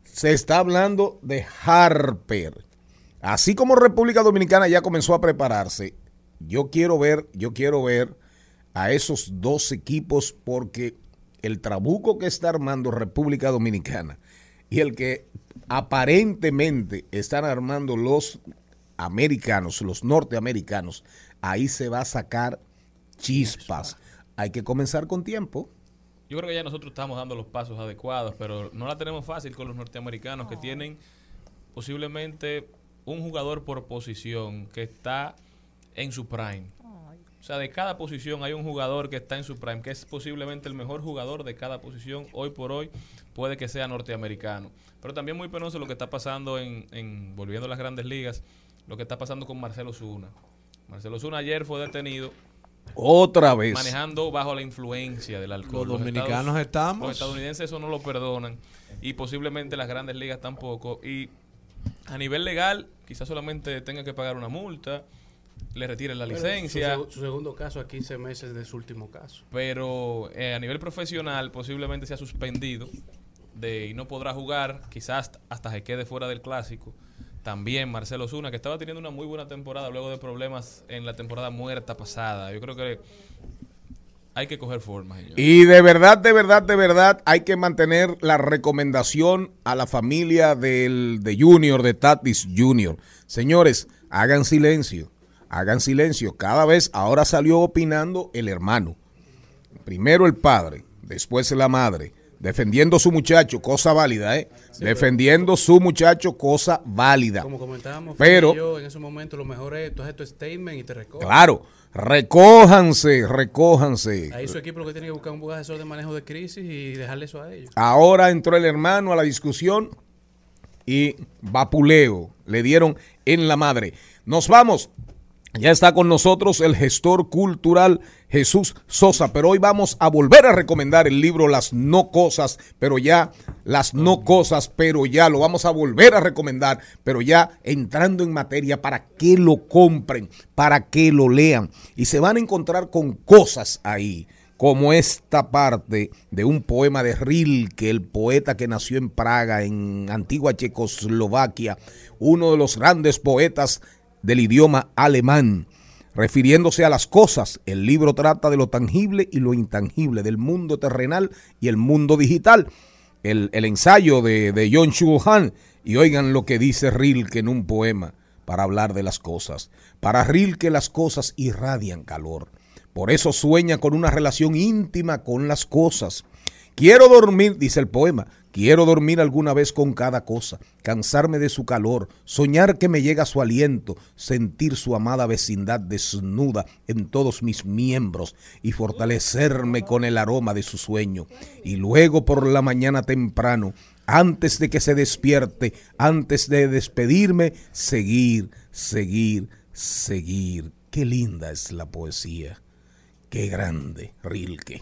Se está hablando de Harper. Así como República Dominicana ya comenzó a prepararse, yo quiero ver, yo quiero ver a esos dos equipos porque el trabuco que está armando República Dominicana y el que aparentemente están armando los americanos, los norteamericanos, ahí se va a sacar chispas. Hay que comenzar con tiempo. Yo creo que ya nosotros estamos dando los pasos adecuados, pero no la tenemos fácil con los norteamericanos que tienen posiblemente un jugador por posición que está en su prime. O sea, de cada posición hay un jugador que está en su prime, que es posiblemente el mejor jugador de cada posición. Hoy por hoy puede que sea norteamericano. Pero también muy penoso lo que está pasando en, en volviendo a las grandes ligas, lo que está pasando con Marcelo Zuna. Marcelo Zuna ayer fue detenido Otra vez. manejando bajo la influencia del alcohol. Los dominicanos Estados- estamos- Los estadounidenses eso no lo perdonan y posiblemente las grandes ligas tampoco. Y a nivel legal, quizás solamente tenga que pagar una multa, le retiren la Pero licencia, Su, seg- su segundo caso a 15 meses de su último caso. pero eh, a nivel profesional posiblemente sea suspendido de, y no podrá jugar, quizás hasta se quede fuera del clásico. También Marcelo Zuna, que estaba teniendo una muy buena temporada luego de problemas en la temporada muerta pasada. Yo creo que hay que coger forma, señor. Y de verdad, de verdad, de verdad, hay que mantener la recomendación a la familia del, de Junior, de Tatis Junior. Señores, hagan silencio, hagan silencio. Cada vez, ahora salió opinando el hermano. Primero el padre, después la madre. Defendiendo su muchacho, cosa válida, ¿eh? Defendiendo su muchacho, cosa válida. Como comentábamos, Pero- yo en ese momento lo mejor es tú haces tu statement y te recoges. Claro, recójanse, recójanse. Ahí su equipo lo que tiene que buscar un buen asesor de manejo de crisis y dejarle eso a ellos. Ahora entró el hermano a la discusión y vapuleo. Le dieron en la madre. Nos vamos. Ya está con nosotros el gestor cultural Jesús Sosa, pero hoy vamos a volver a recomendar el libro Las no cosas, pero ya, las no cosas, pero ya, lo vamos a volver a recomendar, pero ya entrando en materia para que lo compren, para que lo lean y se van a encontrar con cosas ahí como esta parte de un poema de Rilke, el poeta que nació en Praga, en antigua Checoslovaquia, uno de los grandes poetas del idioma alemán, refiriéndose a las cosas. El libro trata de lo tangible y lo intangible, del mundo terrenal y el mundo digital. El, el ensayo de, de John Chulhan, y oigan lo que dice Rilke en un poema para hablar de las cosas. Para Rilke las cosas irradian calor. Por eso sueña con una relación íntima con las cosas. Quiero dormir, dice el poema, quiero dormir alguna vez con cada cosa, cansarme de su calor, soñar que me llega su aliento, sentir su amada vecindad desnuda en todos mis miembros y fortalecerme con el aroma de su sueño. Y luego por la mañana temprano, antes de que se despierte, antes de despedirme, seguir, seguir, seguir. Qué linda es la poesía. Qué grande, Rilke.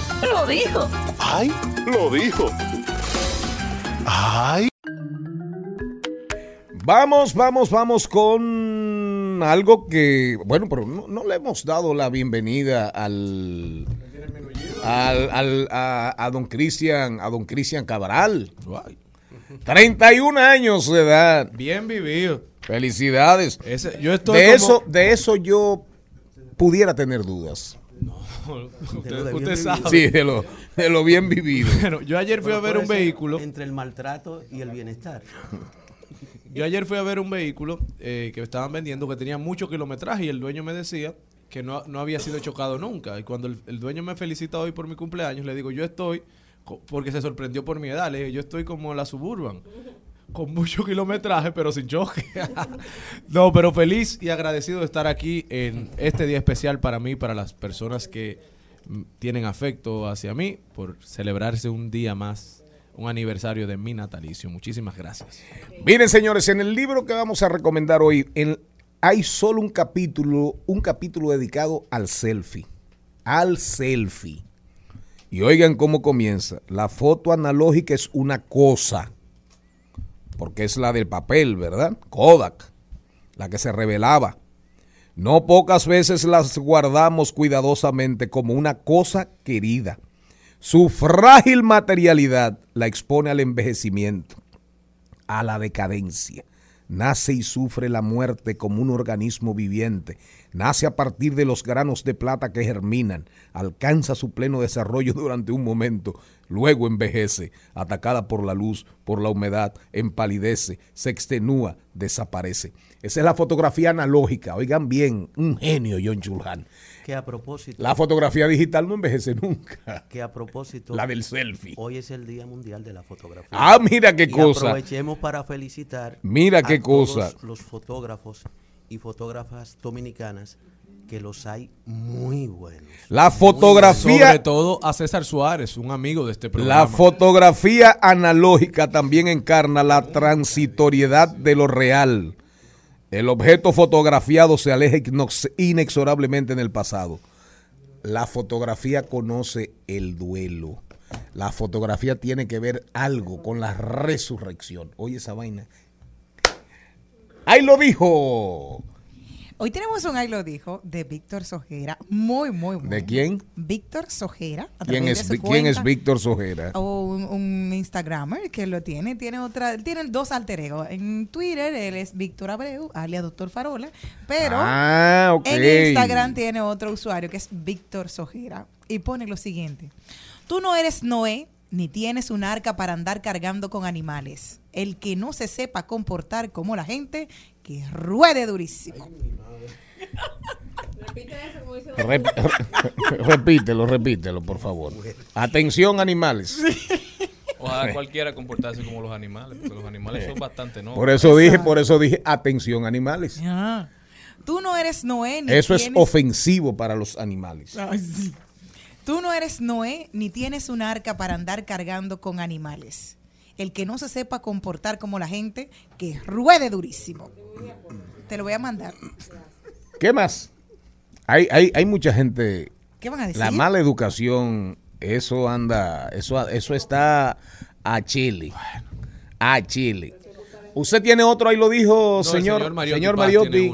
Lo dijo. ¡ay! Lo dijo. ¡ay! Vamos, vamos, vamos con algo que, bueno, pero no, no le hemos dado la bienvenida al, al, al- a, a don Cristian, a don Cristian Cabral. 31 años de edad. Bien vivido. Felicidades. Ese- yo estoy de como- eso, de eso yo pudiera tener dudas. Usted, usted sabe. Sí, de lo, de lo bien vivido. Bueno, yo ayer fui a ver un vehículo. Entre el maltrato y el bienestar. Yo ayer fui a ver un vehículo eh, que estaban vendiendo que tenía mucho kilometraje y el dueño me decía que no, no había sido chocado nunca. Y cuando el, el dueño me felicita hoy por mi cumpleaños, le digo, yo estoy, porque se sorprendió por mi edad, le dije, yo estoy como la Suburban, con mucho kilometraje, pero sin choque. no, pero feliz y agradecido de estar aquí en este día especial para mí, para las personas que tienen afecto hacia mí, por celebrarse un día más, un aniversario de mi natalicio. Muchísimas gracias. Miren, señores, en el libro que vamos a recomendar hoy, hay solo un capítulo, un capítulo dedicado al selfie. Al selfie. Y oigan cómo comienza. La foto analógica es una cosa. Porque es la del papel, ¿verdad? Kodak. La que se revelaba. No pocas veces las guardamos cuidadosamente como una cosa querida. Su frágil materialidad la expone al envejecimiento a la decadencia. Nace y sufre la muerte como un organismo viviente. Nace a partir de los granos de plata que germinan. Alcanza su pleno desarrollo durante un momento. Luego envejece, atacada por la luz, por la humedad, empalidece, se extenúa, desaparece. Esa es la fotografía analógica. Oigan bien, un genio John Chulhan. Que a propósito. La fotografía digital no envejece nunca. Que a propósito. La del selfie. Hoy es el Día Mundial de la Fotografía. Ah, mira qué Y cosa. Aprovechemos para felicitar. Mira a qué todos cosa. Los fotógrafos y fotógrafas dominicanas que los hay muy buenos. La fotografía. Sobre todo a César Suárez, un amigo de este programa. La fotografía analógica también encarna la transitoriedad de lo real. El objeto fotografiado se aleja inexorablemente en el pasado. La fotografía conoce el duelo. La fotografía tiene que ver algo con la resurrección. Oye esa vaina. Ahí lo dijo. Hoy tenemos un Ahí lo dijo de Víctor Sojera, muy, muy bueno. ¿De quién? Víctor Sojera. a ¿Quién es, de su ¿quién es. Víctor Sojera? O un, un Instagramer que lo tiene, tiene otra, tiene dos alter egos. En Twitter él es Víctor Abreu, alias Doctor Farola, pero Ah, en Instagram tiene otro usuario que es Víctor Sojera y pone lo siguiente: Tú no eres Noé ni tienes un arca para andar cargando con animales. El que no se sepa comportar como la gente, que ruede durísimo. Rep- repítelo, repítelo, por favor. Atención, animales. O a cualquiera comportarse como los animales, porque los animales son bastante no. Por eso dije, por eso dije, atención, animales. Ah. Tú no eres Noé ni Eso es ofensivo para los animales. Ay, sí. Tú no eres Noé ni tienes un arca para andar cargando con animales. El que no se sepa comportar como la gente, que ruede durísimo. Te lo voy a mandar. ¿Qué más? Hay, hay, hay mucha gente. ¿Qué van a decir? La mala educación, eso anda, eso, eso está a Chile. A Chile. Usted tiene otro, ahí lo dijo, No, señor, señor Mariotti señor Mariotti.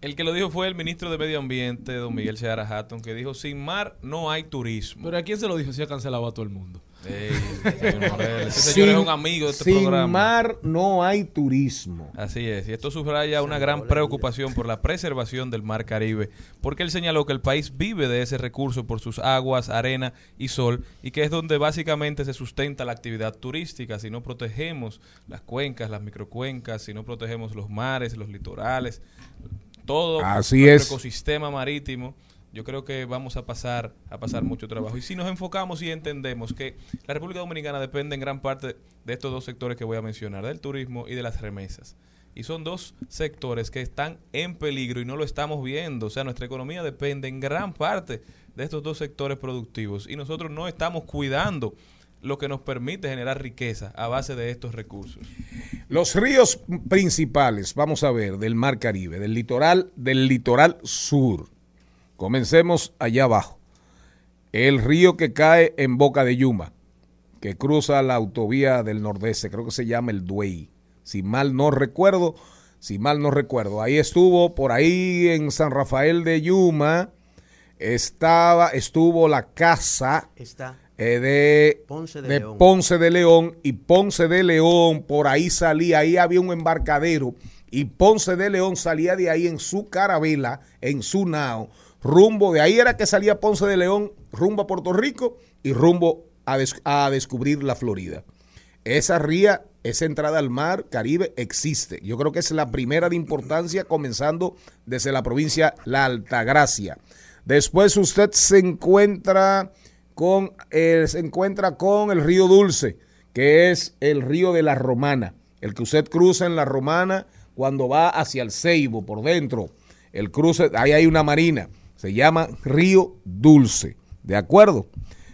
El que lo dijo fue el ministro de Medio Ambiente, don Miguel Seara Hatton, que dijo, sin mar no hay turismo. Pero ¿a quién se lo dijo si ha cancelado a todo el mundo? Ey, señor Morel, ese señor es un amigo de este sin programa. mar no hay turismo. Así es, y esto subraya una gran preocupación por la preservación del mar Caribe, porque él señaló que el país vive de ese recurso por sus aguas, arena y sol, y que es donde básicamente se sustenta la actividad turística. Si no protegemos las cuencas, las microcuencas, si no protegemos los mares, los litorales, todo Así nuestro es. ecosistema marítimo, yo creo que vamos a pasar a pasar mucho trabajo. Y si nos enfocamos y entendemos que la República Dominicana depende en gran parte de estos dos sectores que voy a mencionar, del turismo y de las remesas. Y son dos sectores que están en peligro y no lo estamos viendo. O sea, nuestra economía depende en gran parte de estos dos sectores productivos y nosotros no estamos cuidando lo que nos permite generar riqueza a base de estos recursos. Los ríos principales, vamos a ver, del Mar Caribe, del litoral, del litoral sur. Comencemos allá abajo. El río que cae en Boca de Yuma, que cruza la autovía del Nordeste, creo que se llama el Duey. Si mal no recuerdo, si mal no recuerdo. Ahí estuvo, por ahí en San Rafael de Yuma, estaba, estuvo la casa Está eh, de, Ponce de de León. Ponce de León y Ponce de León por ahí salía, ahí había un embarcadero y Ponce de León salía de ahí en su carabela, en su nao, rumbo, de ahí era que salía Ponce de León rumbo a Puerto Rico y rumbo a, des- a descubrir la Florida. Esa ría, esa entrada al mar Caribe existe. Yo creo que es la primera de importancia comenzando desde la provincia La Altagracia. Después usted se encuentra con eh, se encuentra con el río Dulce, que es el río de la Romana, el que usted cruza en la Romana cuando va hacia el Ceibo por dentro. El cruce, ahí hay una marina, se llama Río Dulce, ¿de acuerdo?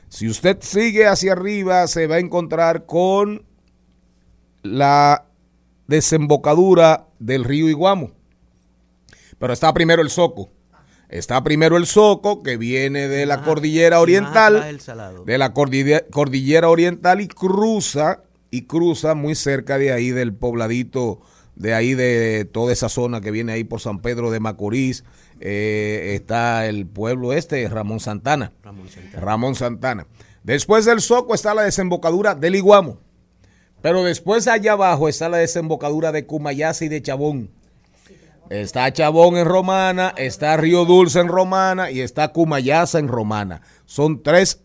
Si usted sigue hacia arriba se va a encontrar con la desembocadura del río Iguamo. Pero está primero el Soco. Está primero el Soco, que viene de la cordillera oriental, de la cordillera, cordillera oriental y cruza, y cruza muy cerca de ahí del pobladito, de ahí de toda esa zona que viene ahí por San Pedro de Macorís, eh, está el pueblo este, Ramón Santana. Ramón Santana. Ramón Santana. Después del Soco está la desembocadura del Iguamo. Pero después allá abajo está la desembocadura de Cumayasa y de Chabón. Está Chabón en Romana, está Río Dulce en Romana y está Cumayasa en Romana. Son tres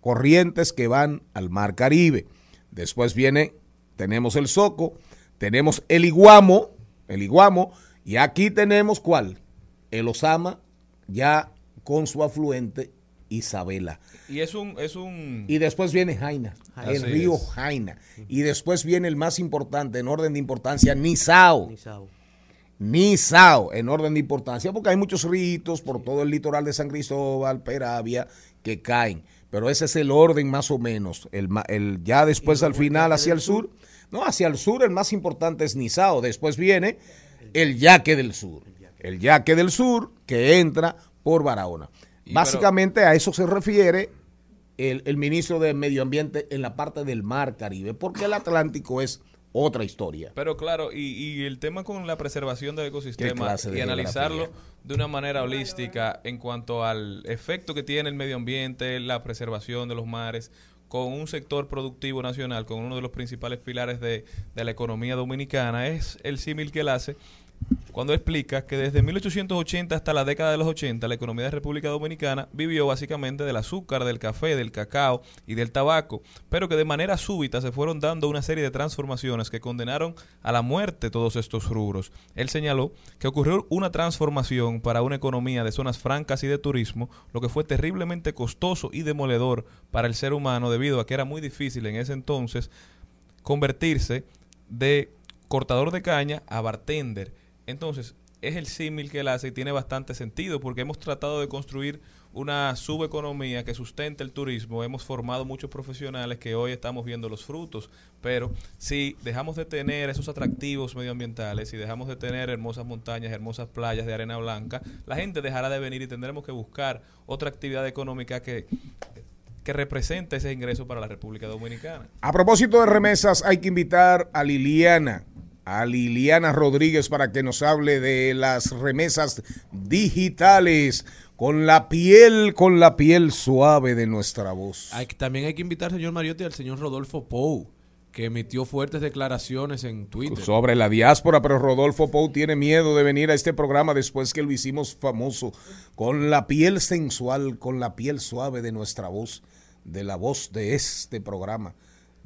corrientes que van al Mar Caribe. Después viene, tenemos el Soco, tenemos el Iguamo, el Iguamo, y aquí tenemos cuál? El Osama, ya con su afluente Isabela. Y es un, es un Y después viene Jaina, Así el río es. Jaina. Y después viene el más importante en orden de importancia, Nizao. Nizao. Nizao, en orden de importancia, porque hay muchos ritos por todo el litoral de San Cristóbal, Peravia, que caen. Pero ese es el orden más o menos. El, ya después ¿Y al final hacia el sur. No, hacia el sur el más importante es Nizao. Después viene el yaque del sur. El yaque del sur que entra por Barahona. Básicamente a eso se refiere el, el ministro de Medio Ambiente en la parte del mar Caribe, porque el Atlántico es otra historia. Pero claro, y, y el tema con la preservación del ¿Qué ecosistema de y analizarlo geografía? de una manera holística en cuanto al efecto que tiene el medio ambiente, la preservación de los mares, con un sector productivo nacional, con uno de los principales pilares de, de la economía dominicana, es el símil que él hace cuando explica que desde 1880 hasta la década de los 80 la economía de República Dominicana vivió básicamente del azúcar, del café, del cacao y del tabaco, pero que de manera súbita se fueron dando una serie de transformaciones que condenaron a la muerte todos estos rubros. Él señaló que ocurrió una transformación para una economía de zonas francas y de turismo, lo que fue terriblemente costoso y demoledor para el ser humano debido a que era muy difícil en ese entonces convertirse de cortador de caña a bartender. Entonces, es el símil que él hace y tiene bastante sentido porque hemos tratado de construir una subeconomía que sustente el turismo. Hemos formado muchos profesionales que hoy estamos viendo los frutos. Pero si dejamos de tener esos atractivos medioambientales, si dejamos de tener hermosas montañas, hermosas playas de arena blanca, la gente dejará de venir y tendremos que buscar otra actividad económica que, que represente ese ingreso para la República Dominicana. A propósito de remesas, hay que invitar a Liliana, a Liliana Rodríguez para que nos hable de las remesas digitales con la piel, con la piel suave de nuestra voz. Hay también hay que invitar, señor Mariotti, al señor Rodolfo Pou, que emitió fuertes declaraciones en Twitter. Sobre la diáspora, pero Rodolfo Pou tiene miedo de venir a este programa después que lo hicimos famoso con la piel sensual, con la piel suave de nuestra voz, de la voz de este programa.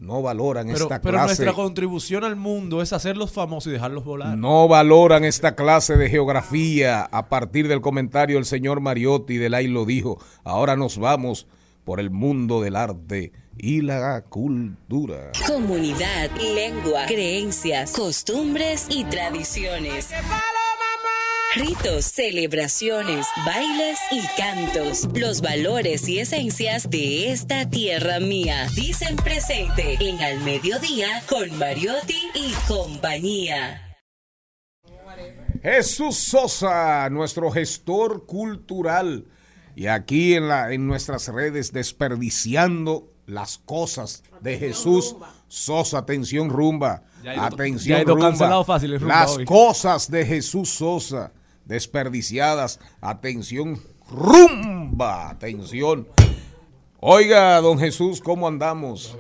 No valoran pero, esta pero clase. nuestra contribución al mundo es hacerlos famosos y dejarlos volar. No valoran esta clase de geografía. A partir del comentario del señor Mariotti de ahí lo dijo. Ahora nos vamos por el mundo del arte y la cultura. Comunidad, lengua, creencias, costumbres y tradiciones. Ritos, celebraciones, bailes y cantos. Los valores y esencias de esta tierra mía. Dicen presente en Al Mediodía con Mariotti y compañía. Jesús Sosa, nuestro gestor cultural. Y aquí en, la, en nuestras redes desperdiciando las cosas de Jesús Sosa. Atención, rumba. Atención, rumba. fácil Las hoy. cosas de Jesús Sosa desperdiciadas. Atención, rumba. Atención. Oiga, don Jesús, ¿cómo andamos?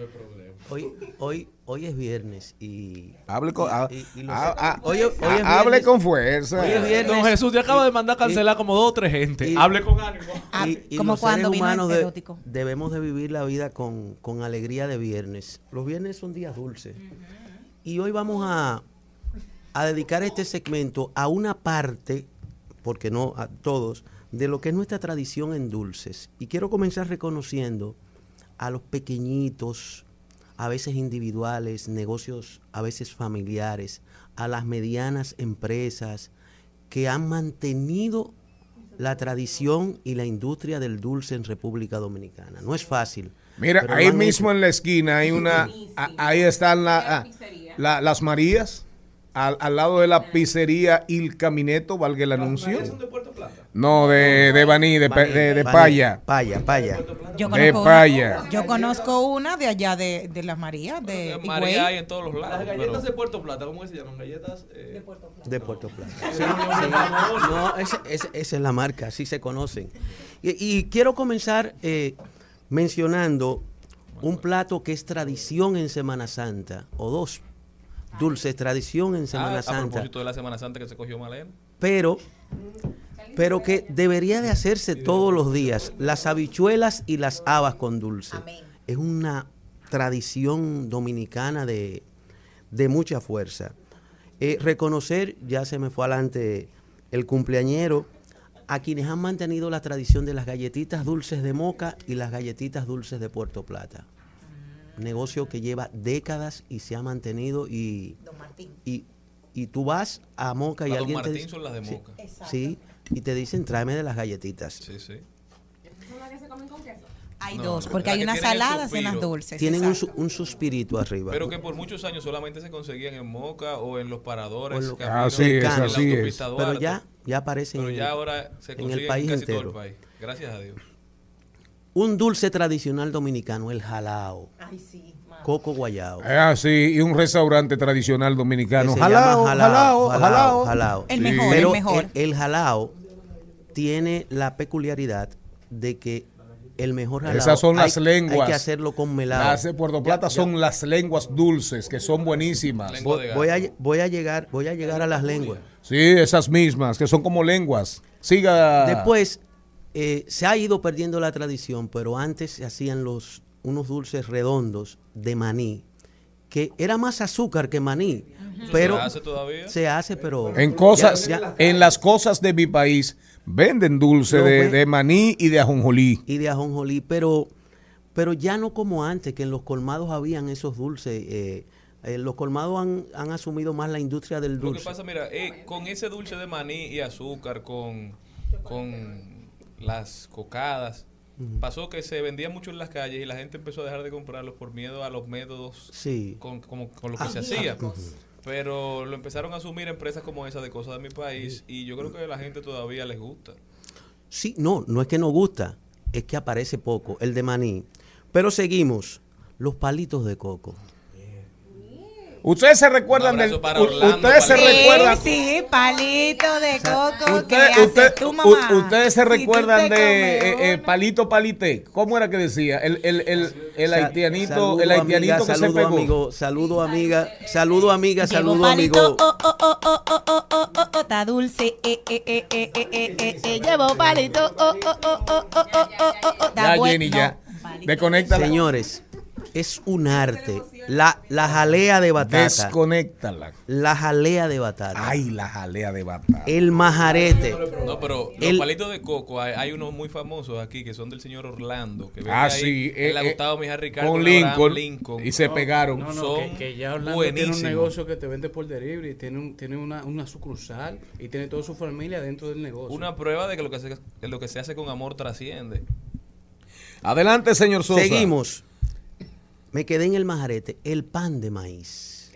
Hoy, hoy, hoy es viernes y. Hable con, y- y los- hoy- hoy es hable viernes. con fuerza. Hoy es viernes. Don Jesús, te acaba de mandar a cancelar como dos o tres gente. y- Hable con ánimo. Ah, y, y como los cuando seres humanos de- debemos de vivir la vida con, con alegría de viernes. Los viernes son días dulces. Y hoy vamos a, a dedicar este segmento a una parte, porque no a todos, de lo que es nuestra tradición en dulces. Y quiero comenzar reconociendo a los pequeñitos, a veces individuales, negocios a veces familiares, a las medianas empresas que han mantenido la tradición y la industria del dulce en República Dominicana. No es fácil. Mira, ahí mismo hecho. en la esquina hay una, a- ahí están la- ah, la- las Marías, al, al lado de la pizzería Il Camineto, valga el anuncio. No, de, de Baní, de, pa- de, de Baní, Paya. Paya, Paya. Yo De conozco, Paya. una, yo conozco una de allá de, de las Marías, de Higüey. María hay en todos los lados. Las pero- galletas de Puerto Plata, ¿cómo que se llaman? Galletas eh, De Puerto Plata. No, ese- ese- esa es la marca, así se conocen. Y, y quiero comenzar eh, mencionando un plato que es tradición en Semana Santa, o dos dulces, tradición en Ah, Semana a Santa, propósito de la Semana Santa que se cogió Malena. pero, pero que debería de hacerse todos los días, las habichuelas y las habas con dulce. Es una tradición dominicana de, de mucha fuerza. Eh, reconocer, ya se me fue adelante el cumpleañero, a quienes han mantenido la tradición de las galletitas dulces de Moca y las galletitas dulces de Puerto Plata. Negocio que lleva décadas y se ha mantenido y, y, y tú vas a Moca y Don alguien te Martín dice- son las de sí, Moca. Sí, y te dicen tráeme de las galletitas. Sí, sí. Hay No, dos, porque hay unas saladas y unas dulces. Tienen un, un suspirito arriba. Pero que por muchos años solamente se conseguían en Moca o en los paradores. En caminos, Ah, sí, en la así es. Pero ya, ya aparecen Pero en, ya ahora se en el país casi todo entero. el país. Gracias a Dios. Un dulce tradicional dominicano, el jalao. Coco guayao. Ah, sí, y un restaurante tradicional dominicano. Jalao, jalao, jalao. jalao. El Sí. mejor, Pero el mejor. El, el jalao tiene la peculiaridad de que el mejor jalao Esas son hay- las lenguas. Hay que hacerlo con melado. Las de Puerto Plata son las lenguas dulces, que son buenísimas. Voy a, voy a llegar, voy a llegar a las lenguas. Sí, esas mismas, que son como lenguas. Siga. Después eh, se ha ido perdiendo la tradición, pero antes se hacían los unos dulces redondos de maní, que era más azúcar que maní, pero ¿Se hace todavía? se hace, pero En cosas, ya- ya- en las cosas de mi país, venden dulce de, maní y de ajonjolí. y de ajonjolí, pero pero ya no como antes, que en los colmados habían esos dulces. eh, eh, los colmados han, han asumido más la industria del Lo que dulce. pasa, mira, eh, con ese dulce de maní y azúcar, con, con las cocadas, pasó que se vendía mucho en las calles y la gente empezó a dejar de comprarlos por miedo a los métodos Sí. con, como, con lo que se hacía. Pero lo empezaron a asumir empresas como esa de cosas de mi país y yo creo que a la gente todavía les gusta. Sí, no, no es que no gusta, es que aparece poco, el de maní. Pero seguimos, los palitos de coco. Ustedes se recuerdan del. Orlando, Ustedes se palito. recuerdan. Sí, sí, palito de coco que Usted- hace tu u- mamá. ustedes se recuerdan de eh, eh, Palito Palité. ¿Cómo era que decía? El, el, el, el haitianito, saludo, el haitianito amiga, que se saludo, pegó. amigo, saludo amiga, saludo amiga, saludo amigo. oh, oh, oh, oh, oh, oh, oh, oh, oh, está dulce, eh, eh, eh, eh, eh, eh, eh, eh, llevo palito, oh, oh, oh, oh, oh, oh, oh, oh, oh, Ya, bueno. Jenny, ya. Palito. Desconéctala. Señores, es un arte. La, la jalea de batata. Desconéctala. La jalea de batata. Ay, la jalea de batata. El majarete. No, pero El- los palitos de coco, hay, hay unos muy famosos aquí que son del señor Orlando. Que Ah, ahí sí. eh, Gustavo eh, Mijar Ricardo. con Lincoln, Lincoln. Y se pegaron. No, no, Son que, que ya Orlando tiene un negocio que te vende por delivery, tiene, un, tiene una, una sucursal y tiene toda su familia dentro del negocio. Una prueba de que lo que se, lo que se hace con amor trasciende. Adelante, señor Sosa. Seguimos. Me quedé en el majarete. El pan de maíz.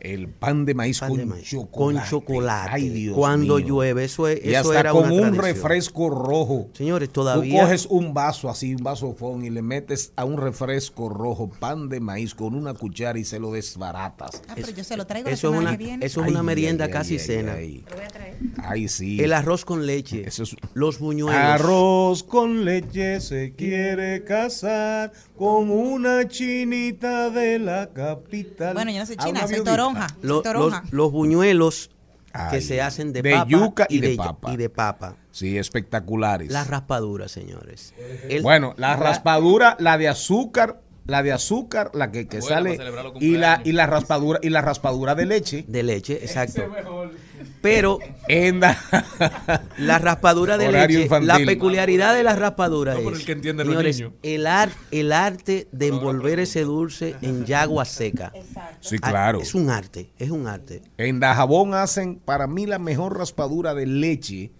El pan de maíz, Pan con, de maíz. chocolate. Con chocolate. Ay, Dios Cuando mío. llueve, eso, es, Y eso hasta era con una un tradición. refresco rojo. Señores, Tú todavía. coges un vaso así, un vaso fón, y le metes a un refresco rojo pan de maíz con una cuchara y se lo desbaratas. Ah, pero yo se lo traigo la Eso es semana una, que viene. eso es Ay, una merienda ay, casi ay, cena. ay. Ay, sí. El arroz con leche. Eso es- Los buñuelos. Arroz con leche se quiere casar con una chinita de la capital. Bueno, yo no soy china, una soy viudita. Toronja. los, toronja. los buñuelos que se hacen de, de papa yuca y de ya- papa. y de papa. Sí, espectaculares. Las raspaduras, señores. El- bueno, la raspadura, la de azúcar, la de azúcar, la que, que sale y la y la raspadura y la raspadura de leche. de leche, exacto. Pero En la- la raspadura de Horario leche, infantil. la peculiaridad de la raspadura No, es, el que entiende los señores, niños. el, ar- el arte de envolver ese dulce en yagua seca. Sí, Ah, claro. Es un arte, es un arte. En Dajabón hacen, para mí, la mejor raspadura de leche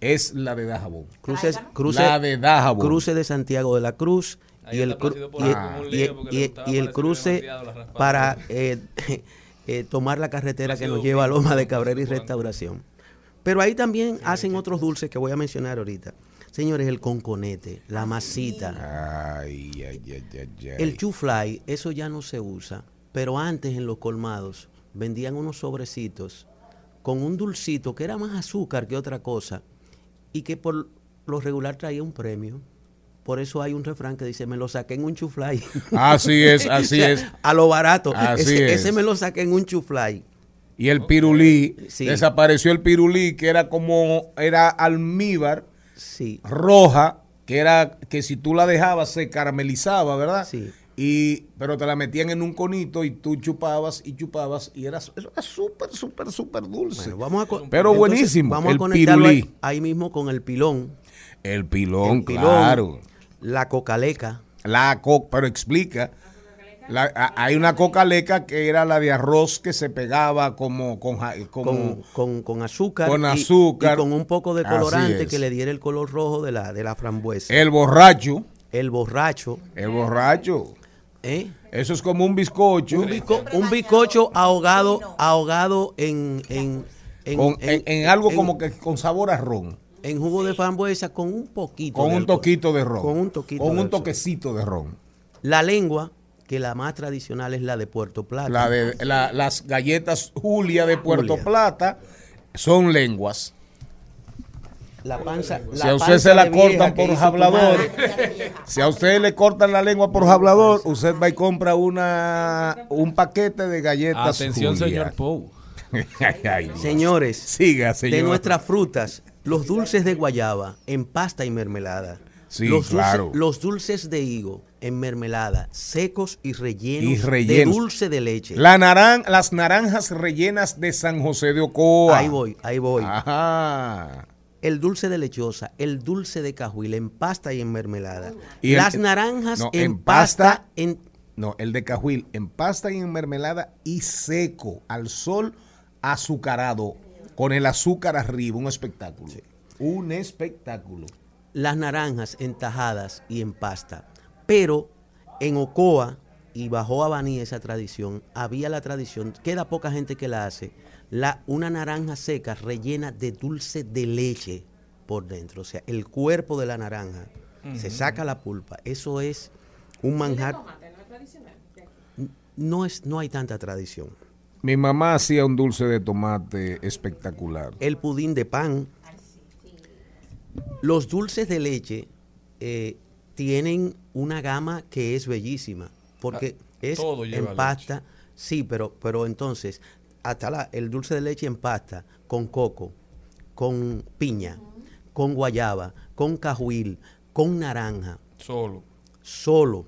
es la de Dajabón. Cruces, cruce, La de Dajabón. cruce de Santiago de la Cruz Ahí y, el- y- y- el cruce para eh, eh, tomar la carretera que nos lleva a Loma de Cabrera y. Restauración. Pero ahí también hacen otros dulces que voy a mencionar ahorita. Señores, el conconete, la masita, Ay, ay, ay, ay, ay. el chuflay, eso ya no se usa. Pero antes en los colmados vendían unos sobrecitos con un dulcito que era más azúcar que otra cosa y que por lo regular traía un premio. Por eso hay un refrán que dice, me lo saqué en un chuflay. Así es, así O sea, es. A lo barato. Así ese, es. ese me lo saqué en un chuflay. Y el pirulí, Sí. desapareció el pirulí, que era como, era almíbar Sí. roja, que era, que si tú la dejabas se caramelizaba, ¿verdad? Sí. Y, pero te la metían en un conito y tú chupabas y chupabas y era, eso era súper, súper, súper dulce. Bueno, vamos a pero entonces, buenísimo, Vamos el a conectarlo ahí mismo con el pilón. El pilón, El pilón, claro. La cocaleca. La co pero explica. La- a- hay una cocaleca que era la de arroz que se pegaba como con, como Con, con, con azúcar. Con azúcar. Y, con un poco de colorante es. que le diera el color rojo de la, de la frambuesa. el borracho. el borracho. El borracho. ¿eh? Eso es como un bizcocho. Un, bizco- un bizcocho ahogado, ahogado en, en, en, en, en algo como que con sabor a ron. En jugo de frambuesa con un poquito Con de un alcohol. toquito de ron. Con un toquito Con de un toquecito de ron. La lengua, que la más tradicional es la de Puerto Plata. La de, la- las galletas Julia de Puerto Julia. Plata son lenguas. La panza. Si a usted se la cortan por hablador, si a usted le cortan la lengua por hablador, usted va y compra una un paquete de galletas. Atención, Julia. señor Pou. Ay, ay, Dios. Señores, Siga, señor. de nuestras frutas, los dulces de guayaba en pasta y mermelada. Sí, los dulces, claro. los dulces de higo en mermelada, secos y rellenos, Y rellenos. de dulce de leche. La naran, las naranjas rellenas de San José de Ocoa. Ahí voy, ahí voy. Ajá. El dulce de lechosa, el dulce de cajuil en pasta y en mermelada. Y el- Las naranjas no, en, en pasta, pasta, en No, el de cajuil en pasta y en mermelada y seco, al sol, azucarado, con el azúcar arriba, un espectáculo. Un espectáculo. las naranjas en tajadas y en pasta. Pero en Ocoa y bajo Abaní esa tradición, había la tradición, queda poca gente que la hace, la, una naranja seca rellena de dulce de leche por dentro. O sea, el cuerpo de la naranja. Se saca la pulpa. Eso es un manjar. No, es, no hay tanta tradición. Mi mamá hacía un dulce de tomate espectacular. el pudín de pan. Los dulces de leche eh, tienen una gama que es bellísima, porque es todo lleva en pasta, sí, pero, pero entonces, hasta la- el dulce de leche en pasta, con coco, con piña, con guayaba, con cajuil, con naranja, Solo. solo.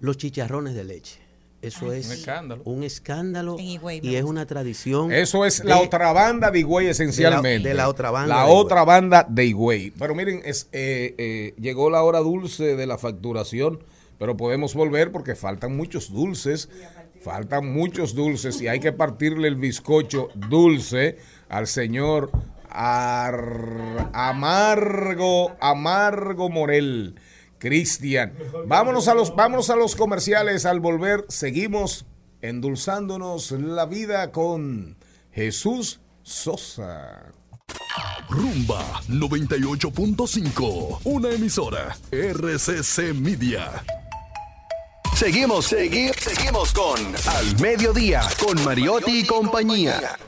Los chicharrones de leche. Eso Un es escándalo. un escándalo En Higüey y es una tradición. Eso es la otra banda de Higüey esencialmente. de la otra banda La de Higüey. otra banda de Higüey. Pero miren, es, eh, eh, llegó la hora dulce de la facturación, pero podemos volver porque faltan muchos dulces. Faltan muchos dulces y hay que partirle el bizcocho dulce al señor Ar- Amargo, Amargo Morel. Cristian. Vámonos a los, vámonos a los comerciales. Al volver, seguimos endulzándonos la vida con Jesús Sosa. Rumba 98.5, una emisora RCC Media. Seguimos, segui- seguimos con Al Mediodía, con Mariotti y compañía.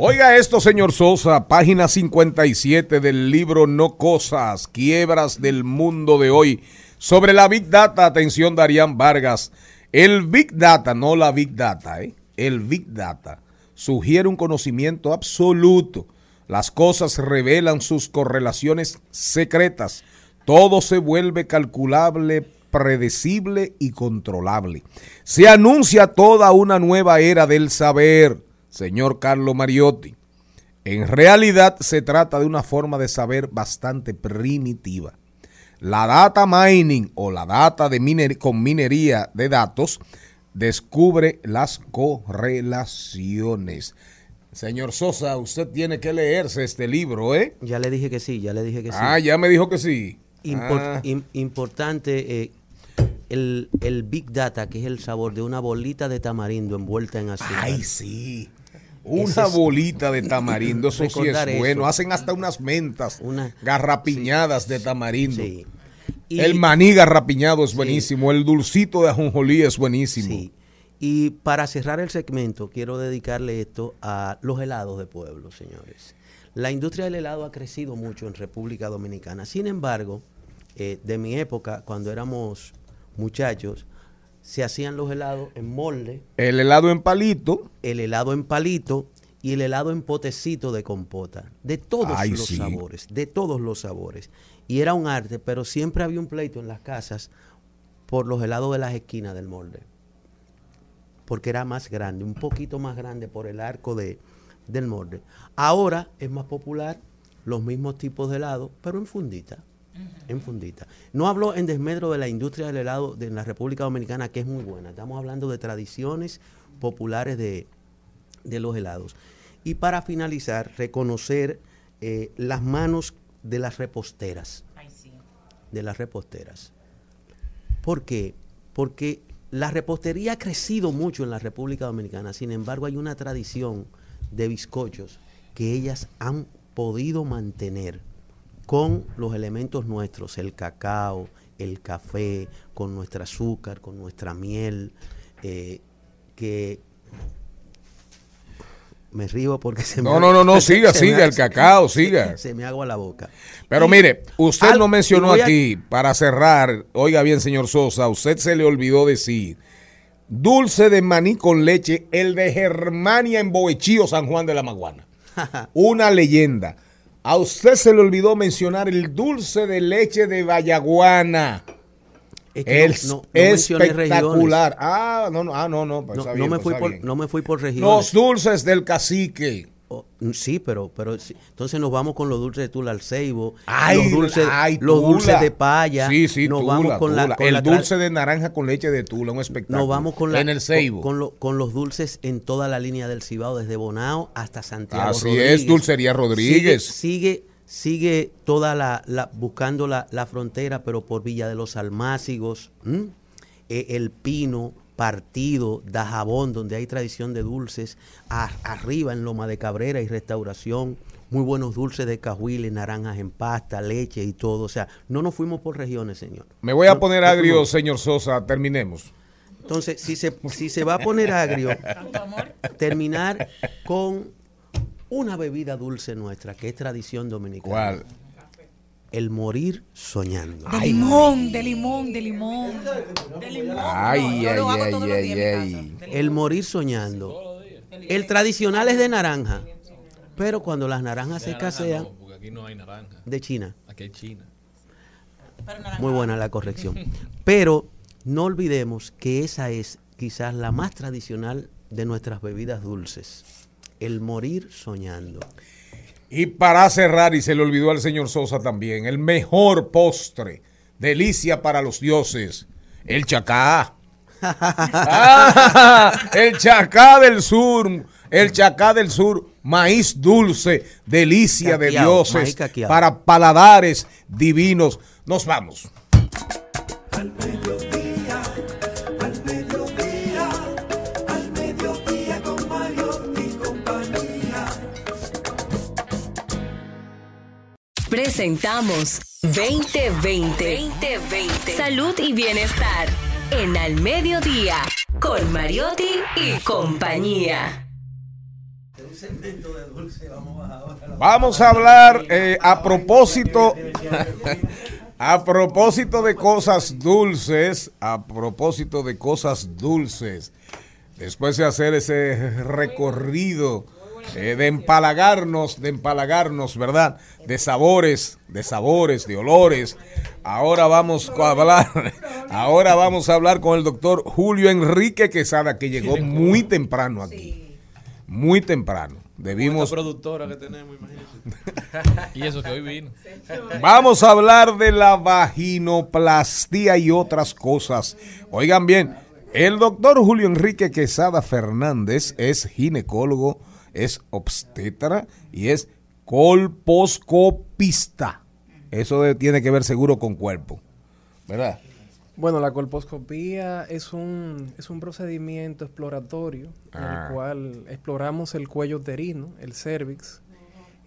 Oiga esto, señor Sosa, página 57 del libro No Cosas, Quiebras del Mundo de hoy. Sobre la Big Data, atención Darían Vargas. El Big Data, no la Big Data, ¿eh? el Big Data sugiere un conocimiento absoluto. Las cosas revelan sus correlaciones secretas. Todo se vuelve calculable, predecible y controlable. Se anuncia toda una nueva era del saber, señor Carlo Mariotti. En realidad se trata de una forma de saber bastante primitiva. La data mining o la data de miner con minería de datos descubre las correlaciones. Señor Sosa, usted tiene que leerse este libro, ¿eh? Ya le dije que sí, ya le dije que sí. Ah, ya me dijo que sí. Impor- Ah. im- importante eh, el, el Big Data, que es el sabor de una bolita de tamarindo envuelta en azúcar. Ay, sí. Una es- bolita de tamarindo, eso sí es bueno. eso. Hacen hasta unas mentas Una- garrapiñadas de tamarindo. Sí. Y- El maní garrapiñado es buenísimo. El dulcito de ajonjolí es buenísimo. Sí. Y para cerrar el segmento, quiero dedicarle esto a los helados de pueblo, señores. La industria del helado ha crecido mucho en República Dominicana. Sin embargo, eh, de mi época, cuando éramos muchachos, se hacían los helados en molde, El helado en palito. el helado en palito y el helado en potecito de compota. De todos Ay, los sí. sabores, de todos los sabores. Y era un arte, pero siempre había un pleito en las casas por los helados de las esquinas del molde. Porque era más grande, un poquito más grande por el arco de, del molde. Ahora es más popular los mismos tipos de helado, pero en fundita. En fundita. No hablo en desmedro de la industria del helado de la República Dominicana, que es muy buena. Estamos hablando de tradiciones populares de, de los helados. Y para finalizar, reconocer eh, las manos de las reposteras. De las reposteras. ¿Por qué? Porque la repostería ha crecido mucho en la República Dominicana. Sin embargo, hay una tradición de bizcochos que ellas han podido mantener con los elementos nuestros, el cacao, el café, con nuestro azúcar, con nuestra miel, eh, que me río porque se me No, no, no, no, siga, siga, el cacao, siga. Se me agua la boca. Pero Y mire, usted al- no mencionó a- aquí, para cerrar, oiga bien, señor Sosa, usted se le olvidó decir, dulce de maní con leche, el de Germania en Boechío, San Juan de la Maguana. Una leyenda. A usted se le olvidó mencionar el dulce de leche de Vallaguana. Es que Es no- no- no mencioné espectacular. Ah, no, no, ah, no, no, pues No, está no bien, me pues fui por, no me fui por Los regiones. dulces del cacique. Oh, mm, sí, pero, pero sí. entonces nos vamos con los dulces de Tula al Ceibo, Ay, los dulces, ay, los Tula. dulces de paya. Sí, sí, nos Tula, vamos con la, con el la dulce de naranja con leche de Tula, un espectáculo. nos vamos con la, en el Ceibo. Con, con lo- con los dulces en toda la línea del Cibao, desde Bonao hasta Santiago. Así Rodríguez. es, Dulcería Rodríguez. Sigue, sigue, sigue toda la, la- buscando la, la frontera, pero por Villa de los Almácigos. Eh, El Pino, Partido, Dajabón, donde hay tradición de dulces, a- arriba en Loma de Cabrera y restauración, muy buenos dulces de cajuiles, naranjas en pasta, leche y todo. O sea, no nos fuimos por regiones, señor. Me voy a No- poner agrio, fuimos. señor Sosa. Terminemos. Entonces, si se, si se va a poner agrio, terminar con una bebida dulce nuestra, que es tradición dominicana. ¿Cuál? El morir soñando. De limón, de limón, de limón. De limón. Ay, Yo lo ay, hago ay, todos los ay, ay. El morir soñando. El tradicional es de naranja, pero cuando las naranjas se escasean, No, porque aquí no hay naranja. de China. Aquí hay China. Muy buena la corrección. Pero no olvidemos que esa es quizás la más tradicional de nuestras bebidas dulces. El morir soñando. Y para cerrar, y se le olvidó al señor Sosa también, el mejor postre, delicia para los dioses, el chacá. Ah, el chacá del sur, el chacá del sur, maíz dulce, delicia de dioses, para paladares divinos. Nos vamos. Al Presentamos 2020. 2020. Salud y bienestar. En Al Mediodía. Con Mariotti y compañía. Vamos a hablar eh, a propósito, a propósito de cosas dulces, a propósito de cosas dulces. Después de hacer ese recorrido eh, de empalagarnos, de empalagarnos, ¿verdad? De sabores, de sabores, de olores. Ahora vamos a hablar, ahora vamos a hablar con el doctor Julio Enrique Quesada, que llegó muy temprano aquí. Muy temprano. Debimos productora que tenemos. Y eso que hoy vino. Vamos a hablar de la vaginoplastía y otras cosas. Oigan bien, el doctor Julio Enrique Quesada Fernández es ginecólogo, es obstetra y es colposcopista. Eso de- tiene que ver seguro con cuerpo, ¿verdad? Bueno, la colposcopía es un, es un procedimiento exploratorio en Ah. el cual exploramos el cuello uterino, el cervix.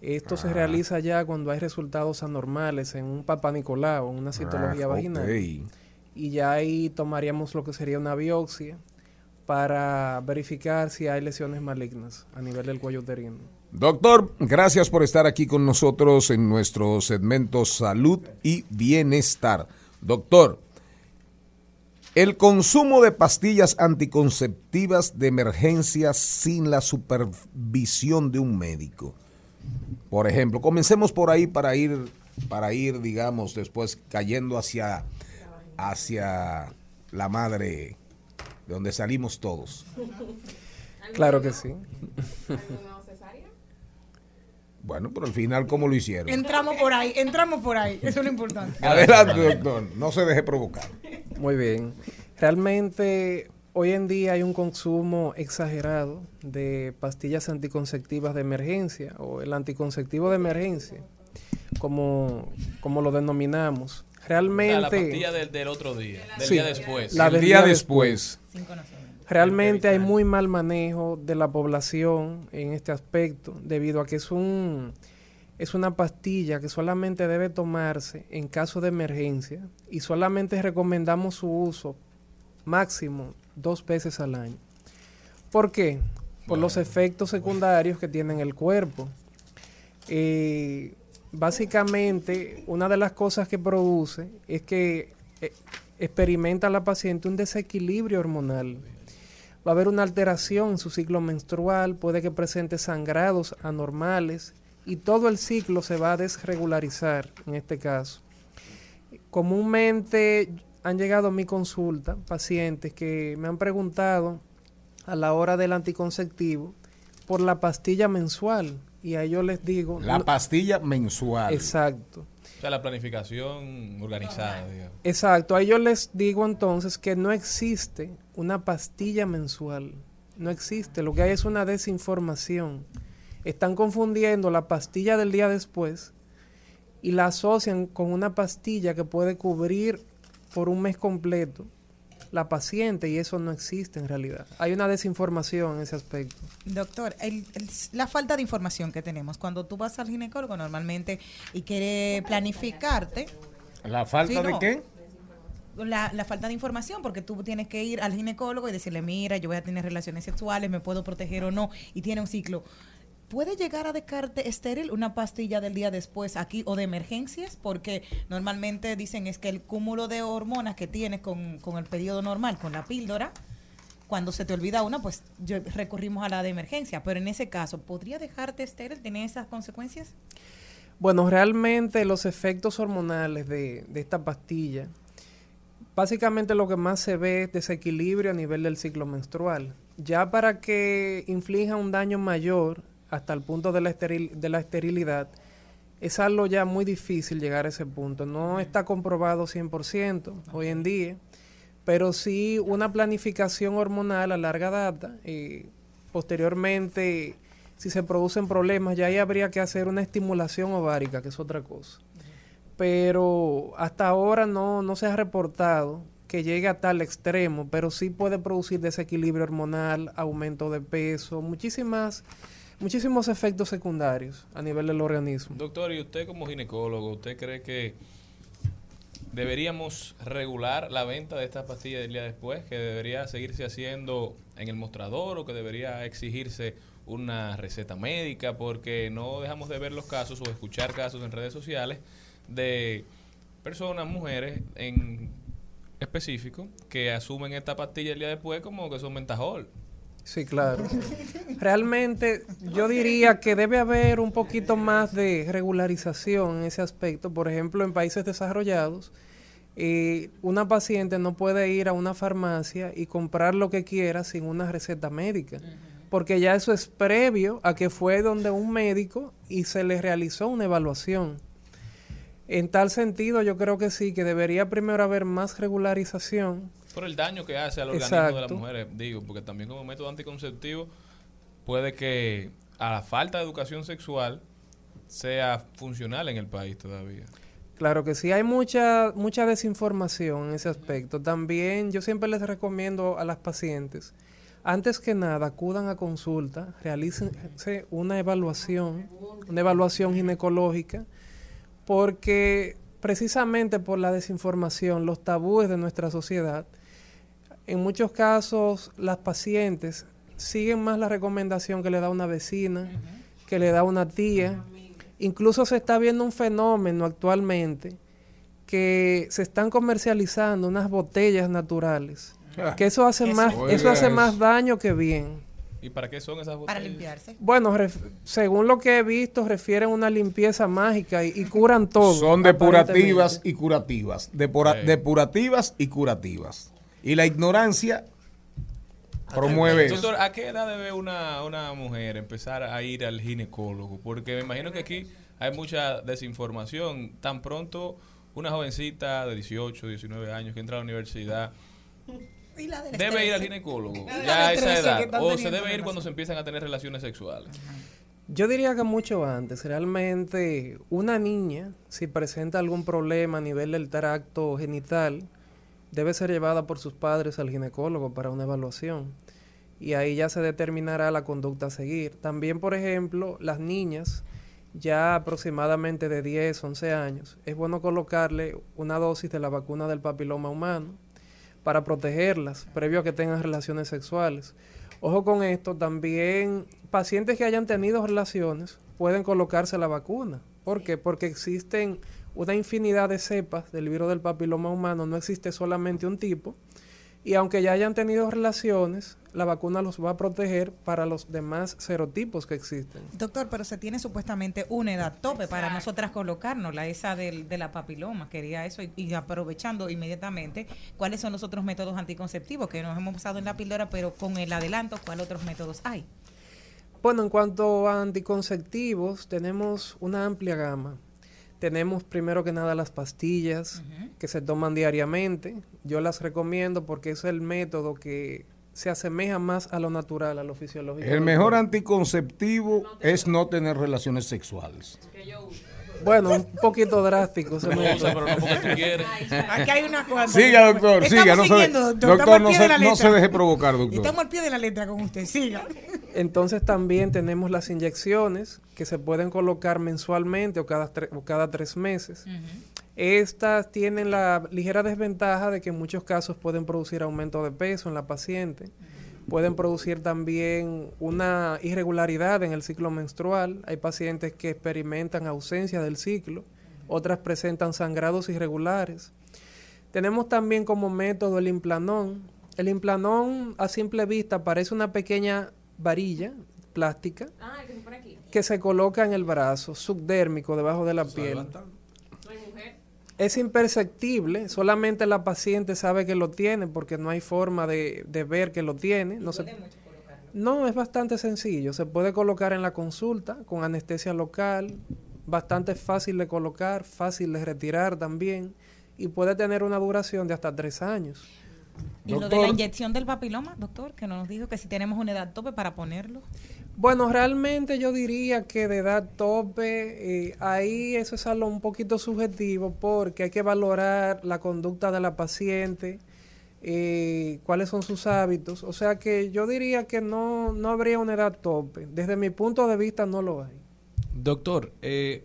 Esto Ah. se realiza ya cuando hay resultados anormales en un Papa Nicolau, en una citología Ah, vaginal. Y ya ahí tomaríamos lo que sería una biopsia para verificar si hay lesiones malignas a nivel del cuello uterino. Doctor, gracias por estar aquí con nosotros en nuestro segmento Salud y Bienestar. Doctor, el consumo de pastillas anticonceptivas de emergencia sin la supervisión de un médico. Por ejemplo, comencemos por ahí para ir, para ir, digamos, después cayendo hacia, hacia la madre de donde salimos todos. Claro que sí. Bueno, pero al final, ¿cómo lo hicieron? Entramos por ahí, entramos por ahí. Eso es lo importante. Adelante, doctor. No se deje provocar. Muy bien. Realmente hoy en día hay un consumo exagerado de pastillas anticonceptivas de emergencia o el anticonceptivo de emergencia, como, como lo denominamos. O sea, Realmente... la pastilla del, del otro día, del Sí, día después. la El del día después. Realmente hay muy mal manejo de la población en este aspecto, debido a que es un es una pastilla que solamente debe tomarse en caso de emergencia y solamente recomendamos su uso máximo dos veces al año. ¿Por qué? Por los efectos secundarios que tiene en el cuerpo. Eh, básicamente, una de las cosas que produce es que eh, experimenta la paciente un desequilibrio hormonal. Va a haber una alteración en su ciclo menstrual, puede que presente sangrados anormales y todo el ciclo se va a desregularizar en este caso. Comúnmente han llegado a mi consulta pacientes que me han preguntado a la hora del anticonceptivo por la pastilla mensual y a ellos les digo... La no- pastilla mensual. Exacto. O sea, la planificación organizada, digamos. Exacto, a ellos les digo entonces que no existe una pastilla mensual, no existe, lo que hay es una desinformación. Están confundiendo la pastilla del día después y la asocian con una pastilla que puede cubrir por un mes completo la paciente y eso no existe en realidad. Hay una desinformación en ese aspecto. Doctor, el- el- la falta de información que tenemos, cuando tú vas al ginecólogo normalmente y quiere planificarte, ¿La falta Sí, de no. qué? la, la falta de información, porque tú tienes que ir al ginecólogo y decirle, mira, yo voy a tener relaciones sexuales, me puedo proteger o no, y tiene un ciclo. ¿Puede llegar a dejarte estéril una pastilla del día después aquí o de emergencias? Porque normalmente dicen es que el cúmulo de hormonas que tienes con, con el periodo normal, con la píldora, cuando se te olvida una, pues yo, recurrimos a la de emergencia. Pero en ese caso, ¿podría dejarte estéril? ¿Tener esas consecuencias? Bueno, realmente los efectos hormonales de, de esta pastilla, básicamente lo que más se ve es desequilibrio a nivel del ciclo menstrual. Ya para que inflija un daño mayor hasta el punto de la, esteril- de la esterilidad, es algo ya muy difícil llegar a ese punto. No está comprobado 100% hoy en día, pero sí una planificación hormonal a larga data. eh, posteriormente, si se producen problemas, ya ahí habría que hacer una estimulación ovárica, que es otra cosa. Pero hasta ahora no, no se ha reportado que llegue a tal extremo, pero sí puede producir desequilibrio hormonal, aumento de peso, muchísimas, muchísimos efectos secundarios a nivel del organismo. Doctor, y usted como ginecólogo, ¿usted cree que deberíamos regular la venta de estas pastillas del día después? ¿Que debería seguirse haciendo en el mostrador o que debería exigirse una receta médica, porque no dejamos de ver los casos o escuchar casos en redes sociales de personas, mujeres en específico, que asumen esta pastilla el día después como que son mentajol. Sí, claro. Realmente yo diría que debe haber un poquito más de regularización en ese aspecto. Por ejemplo, en países desarrollados, eh, una paciente no puede ir a una farmacia y comprar lo que quiera sin una receta médica, porque ya eso es previo a que fue donde un médico y se le realizó una evaluación. En tal sentido, yo creo que sí, que debería primero haber más regularización. Por el daño que hace al organismo de las mujeres, digo, porque también como método anticonceptivo puede que a la falta de educación sexual sea funcional en el país todavía. Claro que sí, hay mucha, mucha desinformación en ese aspecto. También yo siempre les recomiendo a las pacientes, antes que nada, acudan a consulta, realícense una evaluación, una evaluación ginecológica, porque precisamente por la desinformación, los tabúes de nuestra sociedad, en muchos casos las pacientes siguen más la recomendación que le da una vecina, que le da una tía, Incluso se está viendo un fenómeno actualmente que se están comercializando unas botellas naturales. Ah. que eso hace más eso hace más daño que bien. ¿Y para qué son esas botellas? Para limpiarse. Bueno, según lo que he visto, refieren a una limpieza mágica y, curan todo. Son depurativas y curativas. Depurativas y curativas. Y la ignorancia promueve Doctor, ¿a qué edad debe una, una mujer empezar a ir al ginecólogo? Porque me imagino que aquí hay mucha desinformación. Tan pronto una jovencita de 18, 19 años que entra a la universidad debe ir al ginecólogo ya a esa edad o se debe ir cuando se empiezan a tener relaciones sexuales. Yo diría que mucho antes. Realmente una niña, si presenta algún problema a nivel del tracto genital, debe ser llevada por sus padres al ginecólogo para una evaluación y ahí ya se determinará la conducta a seguir. También, por ejemplo, las niñas ya aproximadamente de 10, 11 años, es bueno colocarle una dosis de la vacuna del papiloma humano para protegerlas previo a que tengan relaciones sexuales. Ojo con esto, también pacientes que hayan tenido relaciones pueden colocarse la vacuna. ¿Por qué? Porque existen una infinidad de cepas del virus del papiloma humano, no existe solamente un tipo, y aunque ya hayan tenido relaciones, la vacuna los va a proteger para los demás serotipos que existen. Doctor, pero se tiene supuestamente una edad tope para nosotras colocarnos, la esa del, de la papiloma, quería eso, y, aprovechando inmediatamente, ¿cuáles son los otros métodos anticonceptivos que nos hemos usado en la píldora, pero con el adelanto, cuáles otros métodos hay? Bueno, en cuanto a anticonceptivos, tenemos una amplia gama. Tenemos primero que nada las pastillas que se toman diariamente. Yo las recomiendo porque es el método que se asemeja más a lo natural, a lo fisiológico. El mejor anticonceptivo es no tener relaciones sexuales. Bueno, un poquito drástico. Se me Aquí hay una cosa. Siga, doctor, siga. No se, doctor, no se, no se, deje provocar, doctor. Estamos al pie de la letra con usted, siga. Entonces también tenemos las inyecciones que se pueden colocar mensualmente o cada, o cada tres meses. Estas tienen la ligera desventaja de que en muchos casos pueden producir aumento de peso en la paciente. Pueden producir también una irregularidad en el ciclo menstrual. Hay pacientes que experimentan ausencia del ciclo, otras presentan sangrados irregulares. Tenemos también como método el implanón. El implanón a simple vista parece una pequeña varilla plástica ah, que, se coloca en el brazo, subdérmico, debajo de la piel. Es imperceptible, solamente la paciente sabe que lo tiene porque no hay forma de, ver que lo tiene. No, no, es bastante sencillo. Se puede colocar en la consulta con anestesia local, bastante fácil de colocar, fácil de retirar también y puede tener una duración de hasta tres años. ¿Y lo de la inyección del papiloma, doctor? Que nos dijo que si tenemos una edad tope para ponerlo. Bueno, realmente yo diría que de edad tope, eh, ahí eso es algo un poquito subjetivo porque hay que valorar la conducta de la paciente, eh, cuáles son sus hábitos. O sea que yo diría que no, no habría una edad tope. Desde mi punto de vista no lo hay. Doctor, eh,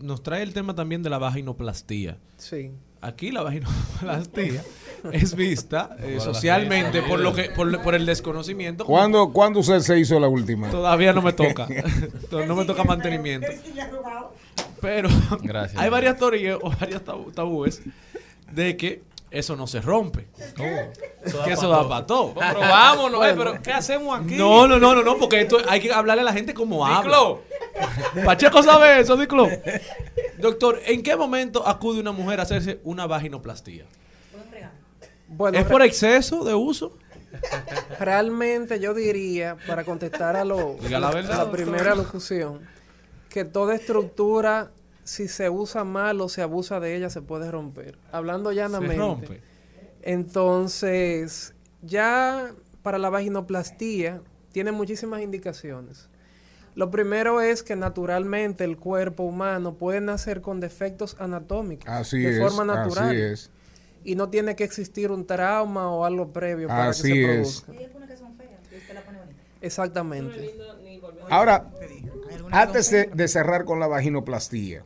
nos trae el tema también de la vaginoplastía. Sí. Aquí la vaginoplastía es vista eh, socialmente por lo que por, por el desconocimiento. ¿Cuándo, ¿Cuándo usted se hizo la última? Todavía no me toca. no me toca mantenimiento. Pero Gracias. hay varias teorías o varios tabú- tabúes de que eso no se rompe. que eso da para todo. Pero vámonos, eh, pero ¿qué hacemos aquí? No, no, no, no, no, porque esto hay que hablarle a la gente como habla. Pacheco sabe eso, Diclo. Doctor, ¿en qué momento acude una mujer a hacerse una vaginoplastía? Bueno, ¿Es por exceso de uso? Realmente yo diría, para contestar a, lo, Diga la verdad, a la doctor. primera locución, que toda estructura, si se usa mal o se abusa de ella, se puede romper. Hablando llanamente. rompe. Entonces, ya para la vaginoplastía tiene muchísimas indicaciones. Lo primero es que naturalmente el cuerpo humano puede nacer con defectos anatómicos Así de es, forma natural. así es. Y no tiene que existir un trauma o algo previo para Así que se es. produzca. Exactamente. Ahora, antes de, de cerrar con la vaginoplastía,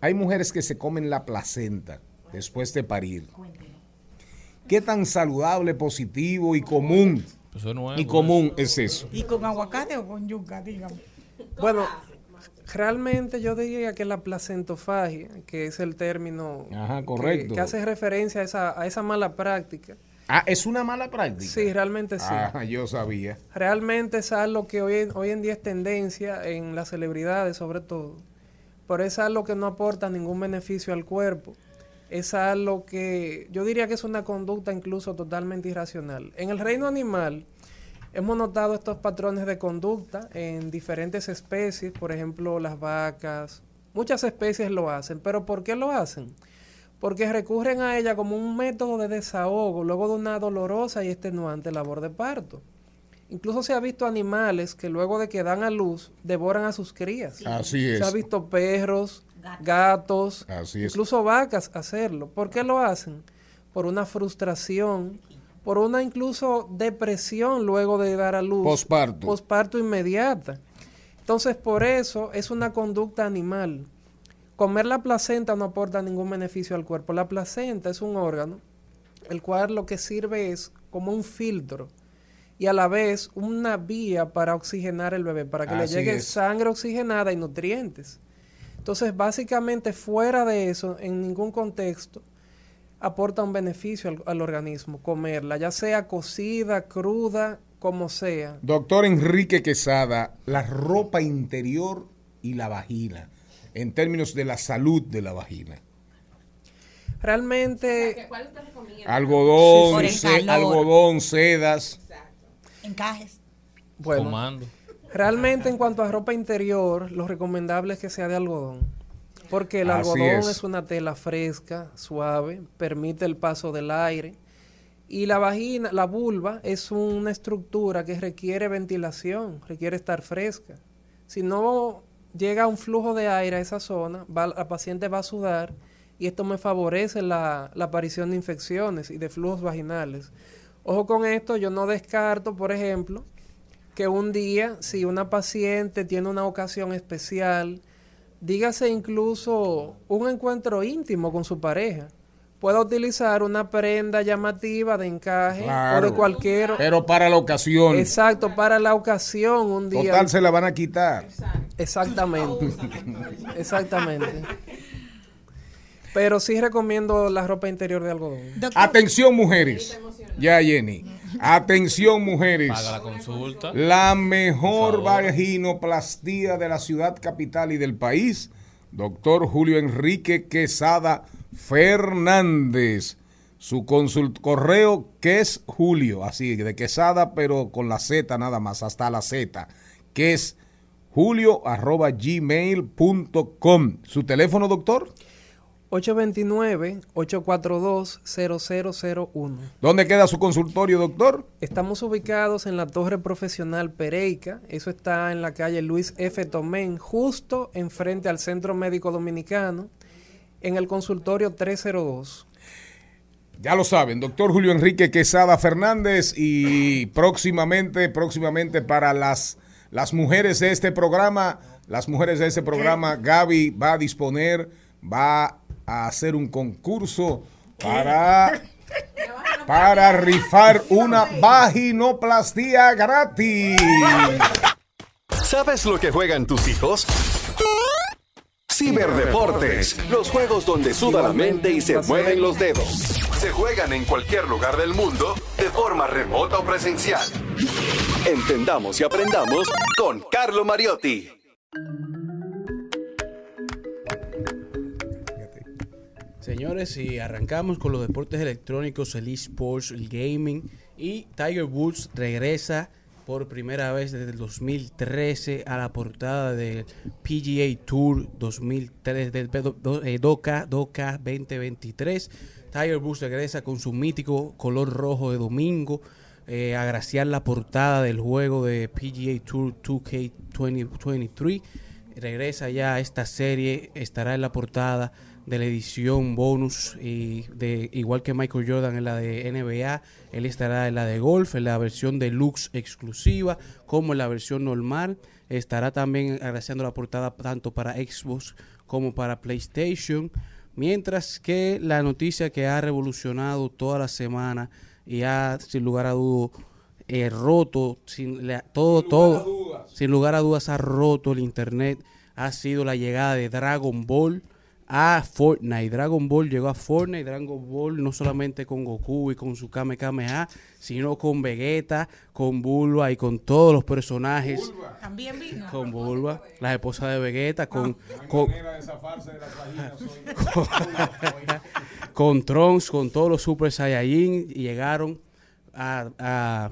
hay mujeres que se comen la placenta después de parir. ¿Qué tan saludable, positivo y común es y común es eso? ¿Y con aguacate o con yuca, dígame? Bueno, realmente yo diría que la placentofagia, que es el término Ajá, que- correcto. Que, hace referencia a esa, a esa mala práctica. Ah, es una mala práctica. Sí, realmente sí. Ah, yo sabía. Realmente es algo que hoy, en- hoy en día es tendencia en las celebridades sobre todo. Pero es algo que no aporta ningún beneficio al cuerpo. Es algo que yo diría que es una conducta incluso totalmente irracional. En el reino animal hemos notado estos patrones de conducta en diferentes especies, por ejemplo las vacas. Muchas especies lo hacen, pero ¿por qué lo hacen? Porque recurren a ella como un método de desahogo luego de una dolorosa y extenuante labor de parto. Incluso se ha visto animales que luego de que dan a luz devoran a sus crías. Así Se ha es. visto perros, gatos, Así es. incluso vacas hacerlo. ¿Por qué lo hacen? Por una frustración, por una incluso depresión luego de dar a luz. Posparto. Posparto inmediata. Entonces, por eso es una conducta animal. Comer la placenta no aporta ningún beneficio al cuerpo. La placenta es un órgano, el cual lo que sirve es como un filtro y a la vez una vía para oxigenar el bebé, para que Así le llegue es. sangre oxigenada y nutrientes. Entonces, básicamente, fuera de eso, en ningún contexto, aporta un beneficio al, al organismo comerla, ya sea cocida, cruda, como sea. Doctor Enrique Quesada, la ropa interior y la vagina, en términos de la salud de la vagina. Realmente, Algodón, ce- calor. algodón, sedas. Encajes. bueno, Comando. realmente en cuanto a ropa interior, lo recomendable es que sea de algodón. Porque el Así algodón es. es. una tela fresca, suave, permite el paso del aire. Y la vagina, la vulva, es una estructura que requiere ventilación, requiere estar fresca. Si no llega un flujo de aire a esa zona, va- la paciente va a sudar y esto me favorece la, la aparición de infecciones y de flujos vaginales. Ojo con esto, yo no descarto, por ejemplo, que un día, si una paciente tiene una ocasión especial, dígase incluso un encuentro íntimo con su pareja, pueda utilizar una prenda llamativa de encaje o de cualquier... Pero para la ocasión. Exacto, para la ocasión un día. Total, se la van a quitar. Exactamente. Exactamente. Pero sí recomiendo la ropa interior de algodón. Atención, mujeres. Ya, Jenny. Atención, mujeres. Paga la consulta. La mejor vaginoplastía de la ciudad capital y del país, doctor Julio Enrique Quesada Fernández. Su consult correo que es Julio, así de Quesada, pero con la Z nada más, hasta la Z, que es julio arroba gmail.com. ¿Su teléfono, doctor? 829-842-0001. ¿Dónde queda su consultorio, doctor? Estamos ubicados en la Torre Profesional Pereica. Eso está en la calle Luis F. Tomén, justo enfrente al Centro Médico Dominicano, en el consultorio 302. Ya lo saben, doctor Julio Enrique Quesada Fernández y próximamente, próximamente para las, las mujeres de este programa, las mujeres de este programa, Gaby va a disponer, va a hacer un concurso para para rifar una vaginoplastia gratis. ¿Sabes lo que juegan tus hijos? Ciberdeportes, los juegos donde suda la mente y se mueven los dedos. Se juegan en cualquier lugar del mundo, de forma remota o presencial. Entendamos y aprendamos con Carlo Mariotti. Señores, y arrancamos con los deportes electrónicos, el esports, el gaming y Tiger Woods regresa por primera vez desde el 2013 a la portada del PGA Tour 2003 del eh, DOCA, DOCA 2023. Tiger Woods regresa con su mítico color rojo de domingo, eh, agraciar la portada del juego de PGA Tour 2K2023. Regresa ya a esta serie, estará en la portada de la edición bonus y de igual que Michael Jordan en la de NBA, él estará en la de golf, en la versión deluxe exclusiva, como en la versión normal. Estará también agraciando la portada tanto para Xbox como para PlayStation. Mientras que la noticia que ha revolucionado toda la semana y ha, sin lugar a dudas, eh, roto, sin, todo, todo, sin lugar a dudas, ha roto el internet, ha sido la llegada de Dragon Ball a Fortnite. Dragon Ball llegó a Fortnite. Dragon Ball no solamente con Goku y con su Kame Kameha, sino con Vegeta, con Bulba y con todos los personajes. También vino. Con Bulba, la esposa de Vegeta, con. con, con Trunks, con todos los Super Saiyajin. Y llegaron a, a,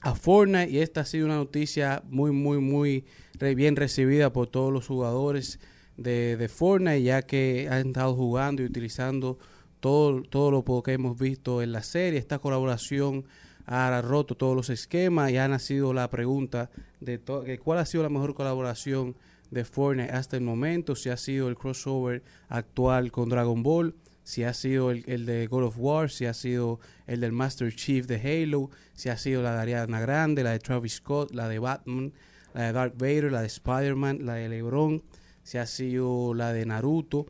a Fortnite. Y esta ha sido una noticia muy, muy, muy bien recibida por todos los jugadores de, Fortnite, ya que han estado jugando y utilizando todo, todo lo que hemos visto en la serie. Esta colaboración ha roto todos los esquemas y ha nacido la pregunta de, de cuál ha sido la mejor colaboración de Fortnite hasta el momento, si ha sido el crossover actual con Dragon Ball, si ha sido el, el, de God of War, si ha sido el del Master Chief de Halo, si ha sido la de Ariana Grande, la de Travis Scott, la de Batman, la de Darth Vader, la de Spider-Man, la de LeBron si ha sido la de Naruto,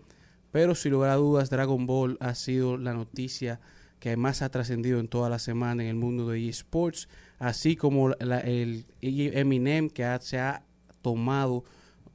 pero sin lugar a dudas Dragon Ball ha sido la noticia que más ha trascendido en toda la semana en el mundo de esports, así como el Eminem que se ha tomado,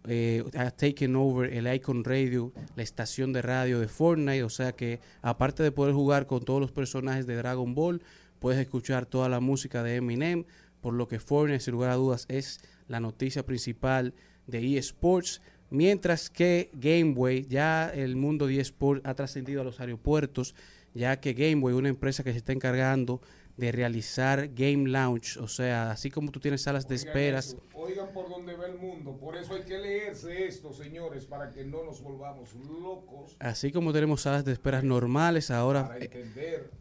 eh, ha taken over el Icon Radio, la estación de radio de Fortnite, o sea que aparte de poder jugar con todos los personajes de Dragon Ball, puedes escuchar toda la música de Eminem, por lo que Fortnite sin lugar a dudas es la noticia principal de eSports. Mientras que Gameway, ya el mundo de eSport ha trascendido a los aeropuertos, ya que Gameway, una empresa que se está encargando de realizar Game Launch, o sea, así como tú tienes salas de esperas. Oigan por dónde va el mundo, por eso hay que leerse esto, señores, para que no nos volvamos locos. Así como tenemos salas de esperas normales, ahora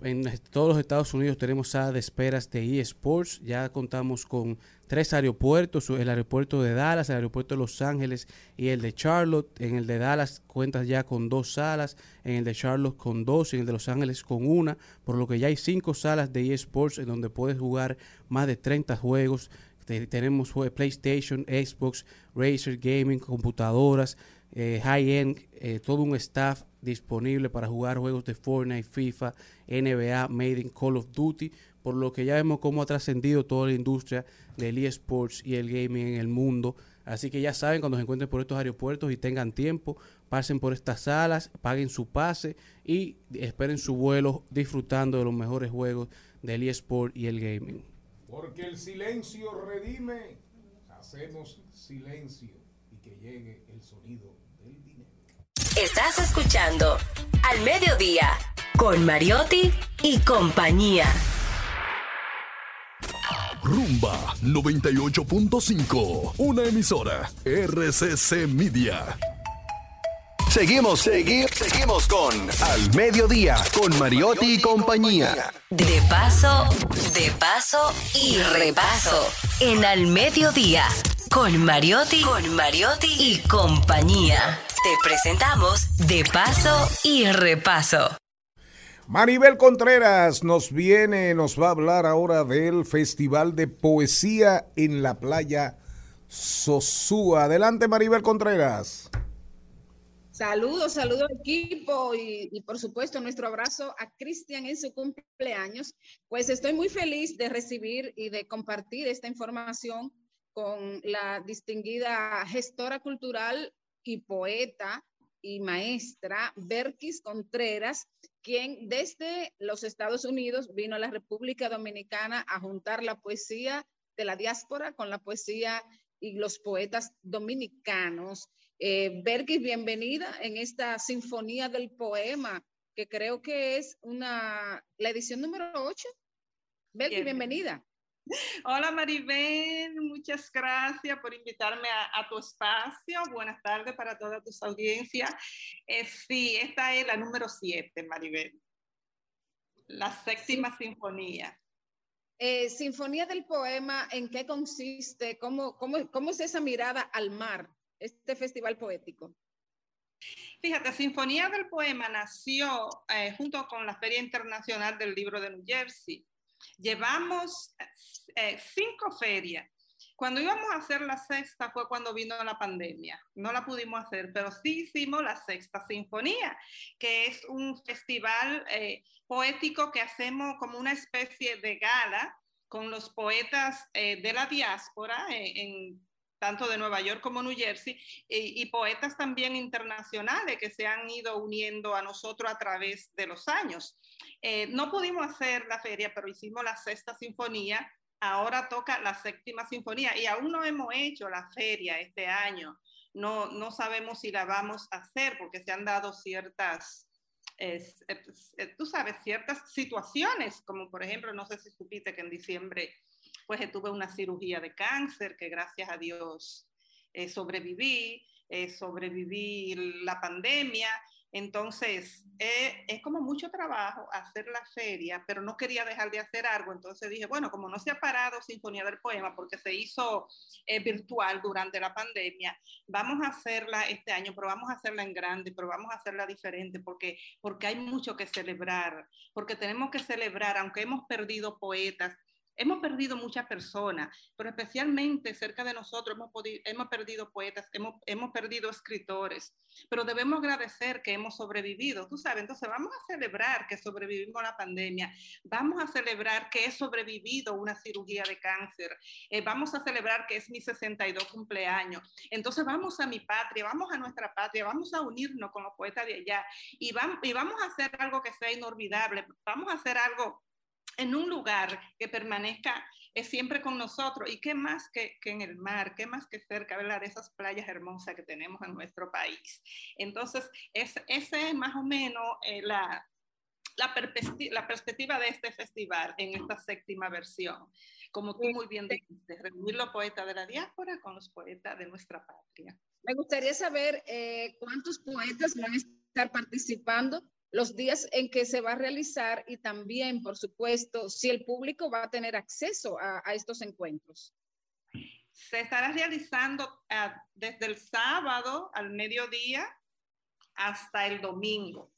en todos los Estados Unidos tenemos salas de esperas de eSports, ya contamos con tres aeropuertos, el aeropuerto de Dallas, el aeropuerto de Los Ángeles y el de Charlotte. En el de Dallas cuentas ya con dos salas, en el de Charlotte con dos y en el de Los Ángeles con una, por lo que ya hay cinco salas de eSports en donde puedes jugar más de 30 juegos. Tenemos PlayStation, Xbox, Razer Gaming, computadoras, eh, high-end, eh, todo un staff disponible para jugar juegos de Fortnite, FIFA, NBA, Made in Call of Duty, por lo que ya vemos cómo ha trascendido toda la industria del eSports y el gaming en el mundo. Así que ya saben, cuando se encuentren por estos aeropuertos y tengan tiempo, pasen por estas salas, paguen su pase y esperen su vuelo disfrutando de los mejores juegos del eSport y el gaming. Porque el silencio redime, hacemos silencio y que llegue el sonido del dinero. Estás escuchando Al Mediodía con Mariotti y compañía. Rumba 98.5, una emisora RCC Media. Seguimos, seguimos, seguimos con Al Mediodía, con Mariotti y compañía. De paso, de paso y repaso. En Al Mediodía, con Mariotti, con Mariotti y compañía. Te presentamos De paso y repaso. Maribel Contreras nos viene, nos va a hablar ahora del Festival de Poesía en la playa Sosúa. Adelante, Maribel Contreras. Saludos, saludos equipo y, y, por supuesto nuestro abrazo a Cristian en su cumpleaños. Pues estoy muy feliz de recibir y de compartir esta información con la distinguida gestora cultural y poeta y maestra Berkis Contreras, quien desde los Estados Unidos vino a la República Dominicana a juntar la poesía de la diáspora con la poesía y los poetas dominicanos. Eh, Berkis, bienvenida en esta Sinfonía del Poema, que creo que es una, la edición número 8. Berkis, bienvenida. Hola Maribel, muchas gracias por invitarme a, tu espacio. Buenas tardes para toda tu audiencia. Eh, sí, esta es la número 7, Maribel. La séptima sinfonía. Eh, sinfonía del poema, ¿en qué consiste? ¿Cómo, cómo, cómo es esa mirada al mar, este festival poético? Fíjate, Sinfonía del Poema nació eh, junto con la Feria Internacional del Libro de New Jersey. Llevamos eh, cinco ferias. Cuando íbamos a hacer la sexta fue cuando vino la pandemia. No la pudimos hacer, pero sí hicimos la sexta sinfonía, que es un festival eh, poético que hacemos como una especie de gala con los poetas eh, de la diáspora en tanto de Nueva York como New Jersey, y, poetas también internacionales que se han ido uniendo a nosotros a través de los años. Eh, no pudimos hacer la feria, pero hicimos la sexta sinfonía, ahora toca la séptima sinfonía y aún no hemos hecho la feria este año. No, no sabemos si la vamos a hacer porque se han dado ciertas, eh, tú sabes, ciertas situaciones, como por ejemplo, no sé si supiste que en diciembre pues tuve una cirugía de cáncer que gracias a Dios eh, sobreviví, eh, sobreviví la pandemia. Entonces, eh, es como mucho trabajo hacer la feria, pero no quería dejar de hacer algo. Entonces dije, bueno, como no se ha parado Sinfonía del Poema porque se hizo virtual durante la pandemia, vamos a hacerla este año, pero vamos a hacerla en grande, pero vamos a hacerla diferente porque, porque hay mucho que celebrar, porque tenemos que celebrar, aunque hemos perdido poetas, Hemos perdido muchas personas, pero especialmente cerca de nosotros hemos, hemos perdido poetas, hemos, hemos, perdido escritores, pero debemos agradecer que hemos sobrevivido, tú sabes, entonces vamos a celebrar que sobrevivimos la pandemia, vamos a celebrar que he sobrevivido una cirugía de cáncer, eh, vamos a celebrar que es mi 62 cumpleaños, entonces vamos a mi patria, vamos a nuestra patria, vamos a unirnos con los poetas de allá y, y vamos a hacer algo que sea inolvidable, vamos a hacer algo en un lugar que permanezca es siempre con nosotros. ¿Y qué más que, que, en el mar? ¿Qué más que cerca de esas playas hermosas que tenemos en nuestro país? Entonces, esa es más o menos eh, la, la, la, perspectiva de este festival en esta séptima versión. Como tú muy bien dijiste, reunir los poetas de la diáspora con los poetas de nuestra patria. Me gustaría saber eh, cuántos poetas van a estar participando los días en que se va a realizar y también, por supuesto, si el público va a tener acceso a, estos encuentros. Se estará realizando ah, desde el sábado al mediodía hasta el domingo.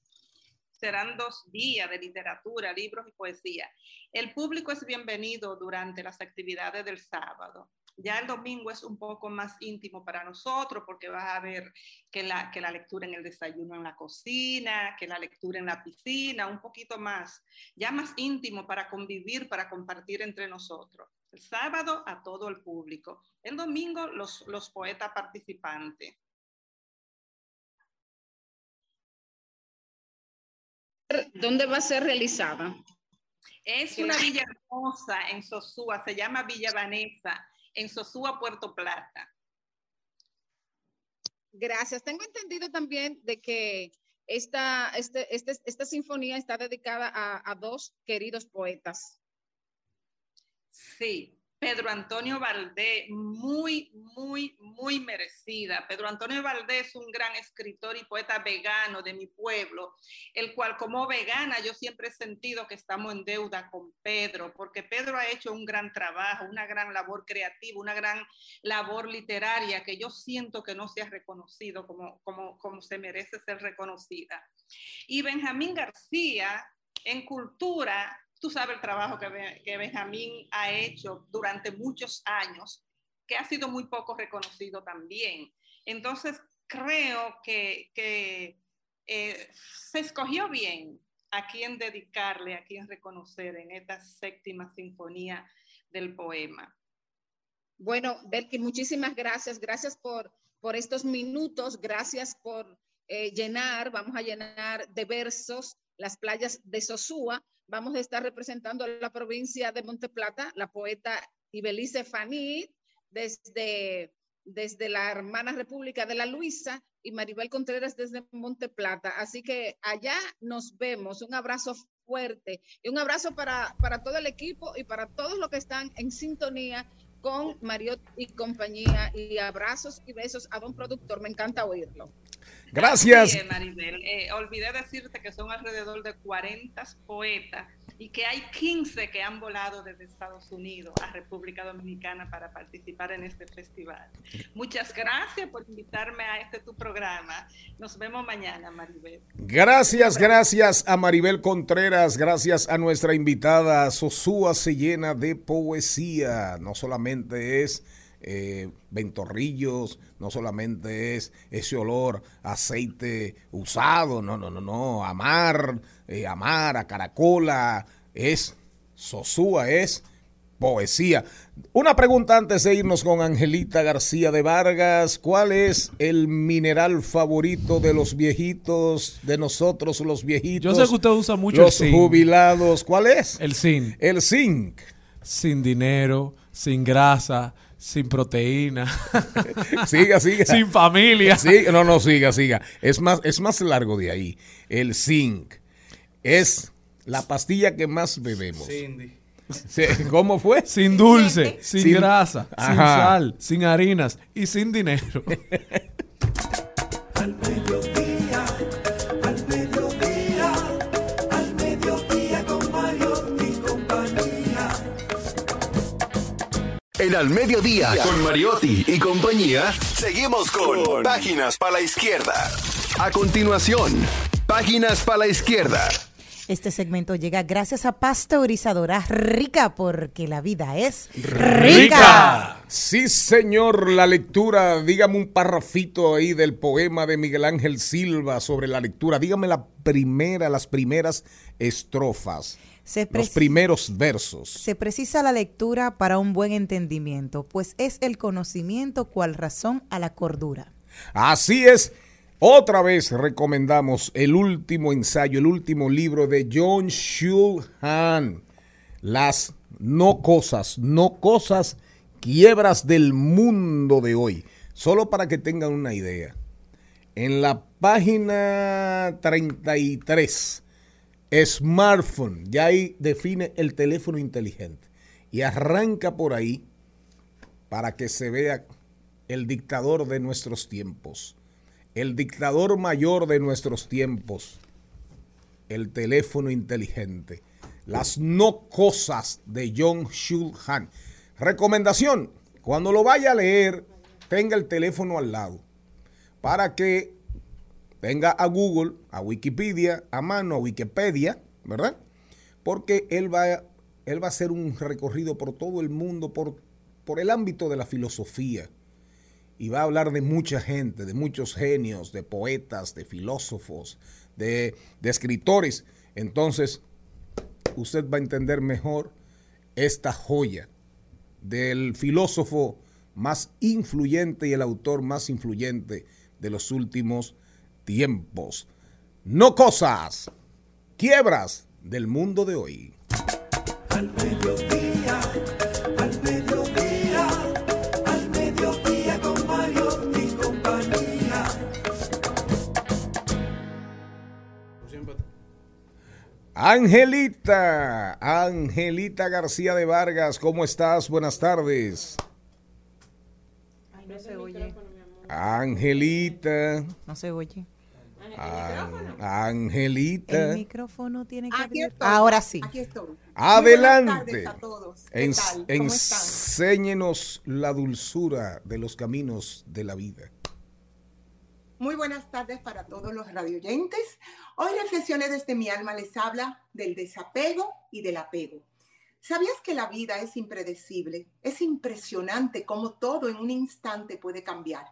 Serán dos días de literatura, libros y poesía. El público es bienvenido durante las actividades del sábado. Ya el domingo es un poco más íntimo para nosotros porque vas a ver que la, que la lectura en el desayuno en la cocina, que la lectura en la piscina, un poquito más, ya más íntimo para convivir, para compartir entre nosotros. El sábado a todo el público. El domingo los, los poetas participantes. ¿Dónde va a ser realizada? Es una villa hermosa en Sosúa, se llama Villa Vanessa en Sosúa, Puerto Plata. Gracias. Tengo entendido también de que esta, este, este, esta sinfonía está dedicada a, a dos queridos poetas. Sí, Pedro Antonio Valdés, muy, muy, muy merecida. Pedro Antonio Valdés es un gran escritor y poeta vegano de mi pueblo, el cual como vegana yo siempre he sentido que estamos en deuda con Pedro, porque Pedro ha hecho un gran trabajo, una gran labor creativa, una gran labor literaria que yo siento que no se ha reconocido como, como, como se merece ser reconocida. Y Benjamín García, en cultura, Tú sabes el trabajo que, que Benjamín ha hecho durante muchos años, que ha sido muy poco reconocido también. Entonces, creo que, eh, se escogió bien a quién dedicarle, a quién reconocer en esta séptima sinfonía del poema. Bueno, Belkin, muchísimas gracias. Gracias por, por estos minutos. Gracias por eh, llenar, vamos a llenar de versos las playas de Sosúa. Vamos a estar representando a la provincia de Monteplata, la poeta Ibelice Fanny, desde, desde la hermana República de la Luisa y Maribel Contreras desde Monteplata. Así que allá nos vemos. Un abrazo fuerte y un abrazo para, para todo el equipo y para todos los que están en sintonía con Mariot y compañía. Y abrazos y besos a don productor. Me encanta oírlo. Gracias. Maribel. Eh, olvidé decirte que son alrededor de 40 poetas y que hay 15 que han volado desde Estados Unidos a República Dominicana para participar en este festival. Muchas gracias por invitarme a este tu programa. Nos vemos mañana, Maribel. Gracias, gracias a Maribel Contreras, gracias a nuestra invitada. Sosúa se llena de poesía, no solamente es eh, ventorrillos, no solamente es ese olor a aceite usado, no, no, no, no, amar, eh, amar a caracola, es Sosúa, es poesía. Una pregunta antes de irnos con Angelita García de Vargas, ¿cuál es el mineral favorito de los viejitos, de nosotros los viejitos? Yo sé que usted usa mucho los el zinc. jubilados, ¿cuál es? El zinc. El zinc. Sin dinero, sin grasa, sin proteína. siga, siga. Sin familia. Sí, no, no, siga, siga. Es más, es más largo de ahí. El zinc es la pastilla que más bebemos. Cindy. ¿Cómo fue? Sin dulce, sin, Sin- grasa, sin sal, sin harinas y sin dinero. En Al Mediodía, con Mariotti y compañía, seguimos con Páginas para la Izquierda. A continuación, Páginas para la Izquierda. Este segmento llega gracias a Pasteurizadora Rica, porque la vida es rica. Sí, señor, la lectura, dígame un parrafito ahí del poema de Miguel Ángel Silva sobre la lectura. Dígame la primera, las primeras estrofas, Se, los primeros versos. se precisa la lectura para un buen entendimiento, pues es el conocimiento cual razón a la cordura. Así es. Otra vez recomendamos el último ensayo, el último libro de John Shulhan. Las no cosas, no cosas, quiebras del mundo de hoy. Solo para que tengan una idea. En la página 33, smartphone, ya ahí define el teléfono inteligente. Y arranca por ahí para que se vea el dictador de nuestros tiempos, el dictador mayor de nuestros tiempos, el teléfono inteligente, las no cosas de John Shulhan. Recomendación, cuando lo vaya a leer, tenga el teléfono al lado para que tenga a Google, a Wikipedia, a mano, a Wikipedia, ¿verdad? Porque él va, él va a hacer un recorrido por todo el mundo, por, por el ámbito de la filosofía. Y va a hablar de mucha gente, de muchos genios, de poetas, de filósofos, de, de escritores. Entonces, usted va a entender mejor esta joya del filósofo más influyente y el autor más influyente de los últimos tiempos. No cosas, quiebras del mundo de hoy. Al mediodía, al mediodía, al mediodía con Mario y compañía. Angelita, Angelita García de Vargas, ¿cómo estás? Buenas tardes. No se oye. Angelita. No se oye. An- Angelita. El micrófono tiene que Aquí estoy. Ahora sí. Aquí estoy. Adelante. Muy buenas tardes a todos. ¿Qué Ens- tal? ¿Cómo están? enséñenos la dulzura de los caminos de la vida. Muy buenas tardes para todos los radioyentes. Hoy Reflexiones desde mi alma les habla del desapego y del apego. ¿Sabías que la vida es impredecible? Es impresionante cómo todo en un instante puede cambiar.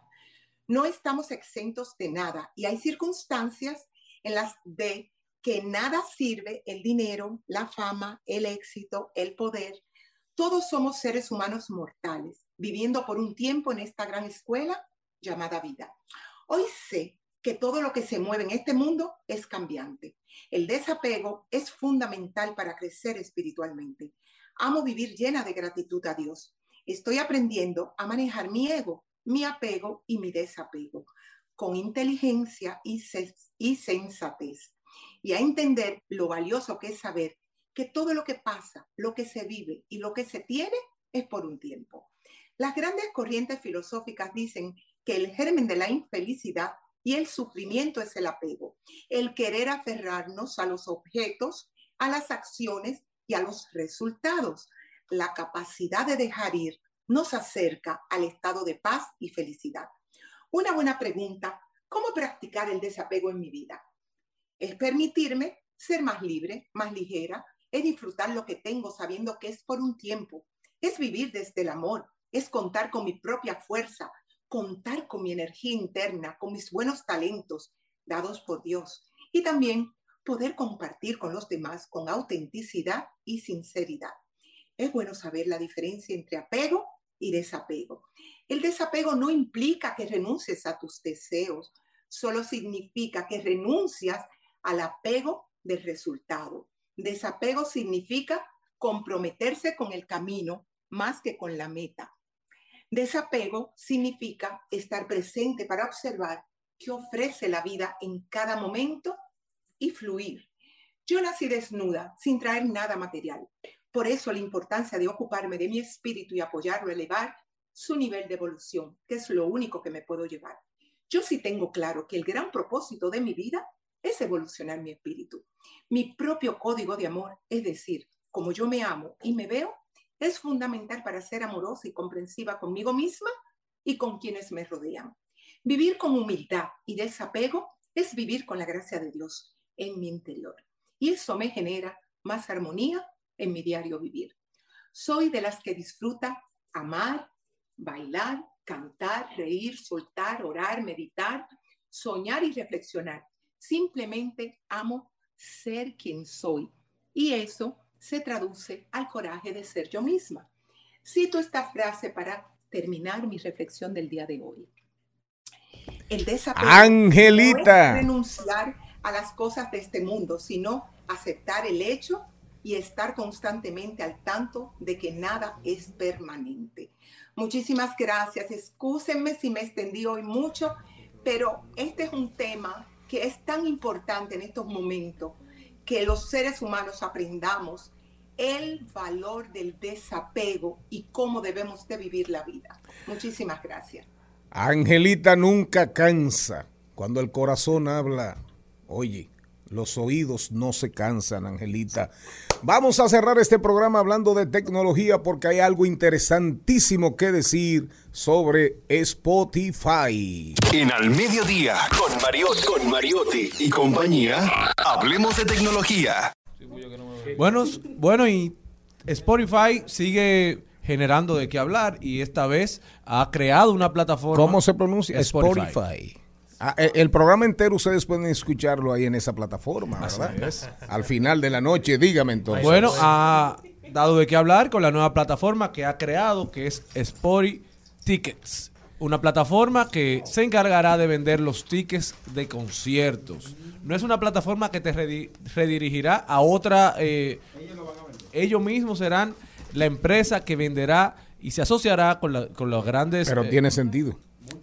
No estamos exentos de nada y hay circunstancias en las de que nada sirve el dinero, la fama, el éxito, el poder. Todos somos seres humanos mortales, viviendo por un tiempo en esta gran escuela llamada vida. Hoy sé que todo lo que se mueve en este mundo es cambiante. El desapego es fundamental para crecer espiritualmente. Amo vivir llena de gratitud a Dios. Estoy aprendiendo a manejar mi ego, mi apego y mi desapego con inteligencia y, y sensatez y a entender lo valioso que es saber que todo lo que pasa, lo que se vive y lo que se tiene es por un tiempo. Las grandes corrientes filosóficas dicen que el germen de la infelicidad y el sufrimiento es el apego, el querer aferrarnos a los objetos, a las acciones y a los resultados. La capacidad de dejar ir nos acerca al estado de paz y felicidad. Una buena pregunta, ¿cómo practicar el desapego en mi vida? Es permitirme ser más libre, más ligera, es disfrutar lo que tengo sabiendo que es por un tiempo, es vivir desde el amor, es contar con mi propia fuerza, contar con mi energía interna, con mis buenos talentos dados por Dios y también poder compartir con los demás con autenticidad y sinceridad. Es bueno saber la diferencia entre apego y desapego. El desapego no implica que renuncies a tus deseos, solo significa que renuncias al apego del resultado. Desapego significa comprometerse con el camino más que con la meta. Desapego significa estar presente para observar qué ofrece la vida en cada momento y fluir. Yo nací desnuda, sin traer nada material. Por eso la importancia de ocuparme de mi espíritu y apoyarlo elevar su nivel de evolución, que es lo único que me puedo llevar. Yo sí tengo claro que el gran propósito de mi vida es evolucionar mi espíritu. Mi propio código de amor, es decir, como yo me amo y me veo, es fundamental para ser amorosa y comprensiva conmigo misma y con quienes me rodean. Vivir con humildad y desapego es vivir con la gracia de Dios en mi interior. Y eso me genera más armonía en mi diario vivir. Soy de las que disfruta amar, bailar, cantar, reír, soltar, orar, meditar, soñar y reflexionar. Simplemente amo ser quien soy. Y eso se traduce al coraje de ser yo misma. Cito esta frase para terminar mi reflexión del día de hoy. El desapego Angelita. no es renunciar a las cosas de este mundo, sino aceptar el hecho y estar constantemente al tanto de que nada es permanente. Muchísimas gracias. Excúsenme si me extendí hoy mucho, pero este es un tema que es tan importante en estos momentos que los seres humanos aprendamos el valor del desapego y cómo debemos de vivir la vida. Muchísimas gracias. Angelita nunca cansa. Cuando el corazón habla, oye, los oídos no se cansan, Angelita. Vamos a cerrar este programa hablando de tecnología porque hay algo interesantísimo que decir sobre Spotify. En Al Mediodía, con Mariotti, con Mariotti y compañía, hablemos de tecnología. Bueno, bueno, y Spotify sigue generando de qué hablar y esta vez ha creado una plataforma. ¿Cómo se pronuncia? Spotify. Ah, eh, el programa entero ustedes pueden escucharlo ahí en esa plataforma, ¿verdad? Al final de la noche, dígame entonces. Bueno, ha dado de qué hablar con la nueva plataforma que ha creado, que es Spotify Tickets. Una plataforma que se encargará de vender los tickets de conciertos. No es una plataforma que te redi- redirigirá a otra. eh, ellos mismos serán la empresa que venderá y se asociará con, la- con los grandes. Pero eh, tiene sentido.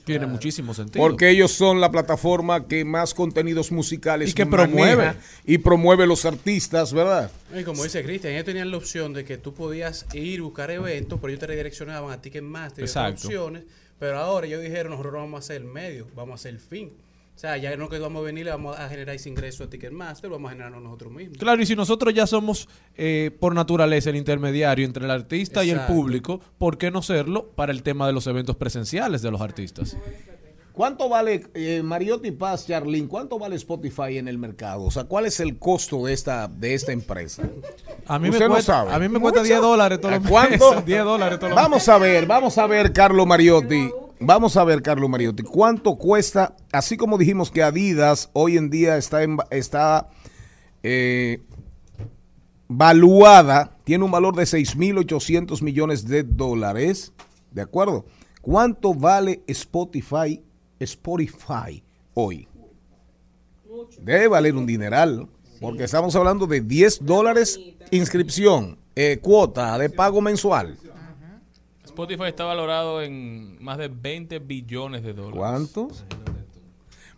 Tiene muchísimo sentido. Porque ellos son la plataforma que más contenidos musicales Y que promueve. y promueve los artistas, ¿verdad? Y como dice Cristian, ellos tenían la opción de que tú podías ir buscar eventos, pero ellos te redireccionaban a Ticketmaster y otras opciones. Pero ahora ellos dijeron, nosotros no vamos a hacer el medio, vamos a hacer el fin. O sea, ya no que vamos a venir, le vamos a generar ese ingreso a Ticketmaster, lo vamos a generar nosotros mismos. Claro, y si nosotros ya somos eh, por naturaleza el intermediario entre el artista y el público, ¿por qué no serlo para el tema de los eventos presenciales de los artistas? ¿Cuánto vale, eh, Mariotti Paz, Charlene, cuánto vale Spotify en el mercado? O sea, ¿cuál es el costo de esta, de esta empresa? A mí me Usted no cuesta- sabe. a mí me cuesta 10 dólares todos los ¿Cuánto? meses, 10 dólares todos los Vamos a ver, vamos a ver, Carlos Mariotti. Vamos a ver, Carlos Mariotti, ¿cuánto cuesta? Así como dijimos que Adidas hoy en día está, en, está eh, valuada, tiene un valor de 6.800 millones de dólares, ¿de acuerdo? ¿Cuánto vale Spotify, Spotify hoy? Debe valer un dineral, porque estamos hablando de 10 dólares inscripción, eh, cuota de pago mensual. Spotify está valorado en más de 20 billones de dólares. ¿Cuánto?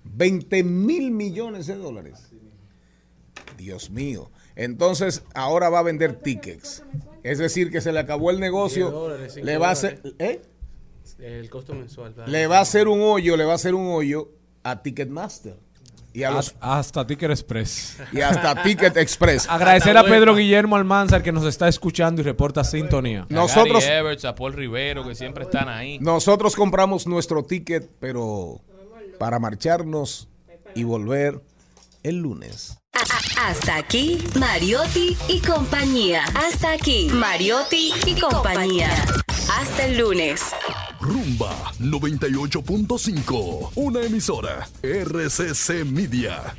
20 mil millones de dólares. Dios mío. Entonces, ahora va a vender tickets. Es decir, que se le acabó el negocio. 10 dólares, cinco le va a hacer. ¿eh? El costo mensual. Le va a hacer un hoyo, le va a hacer un hoyo a Ticketmaster. Y a los, Hasta Ticket Express. y hasta Ticket Express. Agradecer a Pedro Guillermo Almanzar que nos está escuchando y reporta sintonía. A Nosotros- Gary Everts, a Paul Rivero, que siempre están ahí. Nosotros compramos nuestro ticket, pero para marcharnos y volver el lunes. Hasta aquí, Mariotti y compañía. Hasta aquí, Mariotti y compañía. Hasta el lunes. Rumba 98.5, una emisora RCC Media.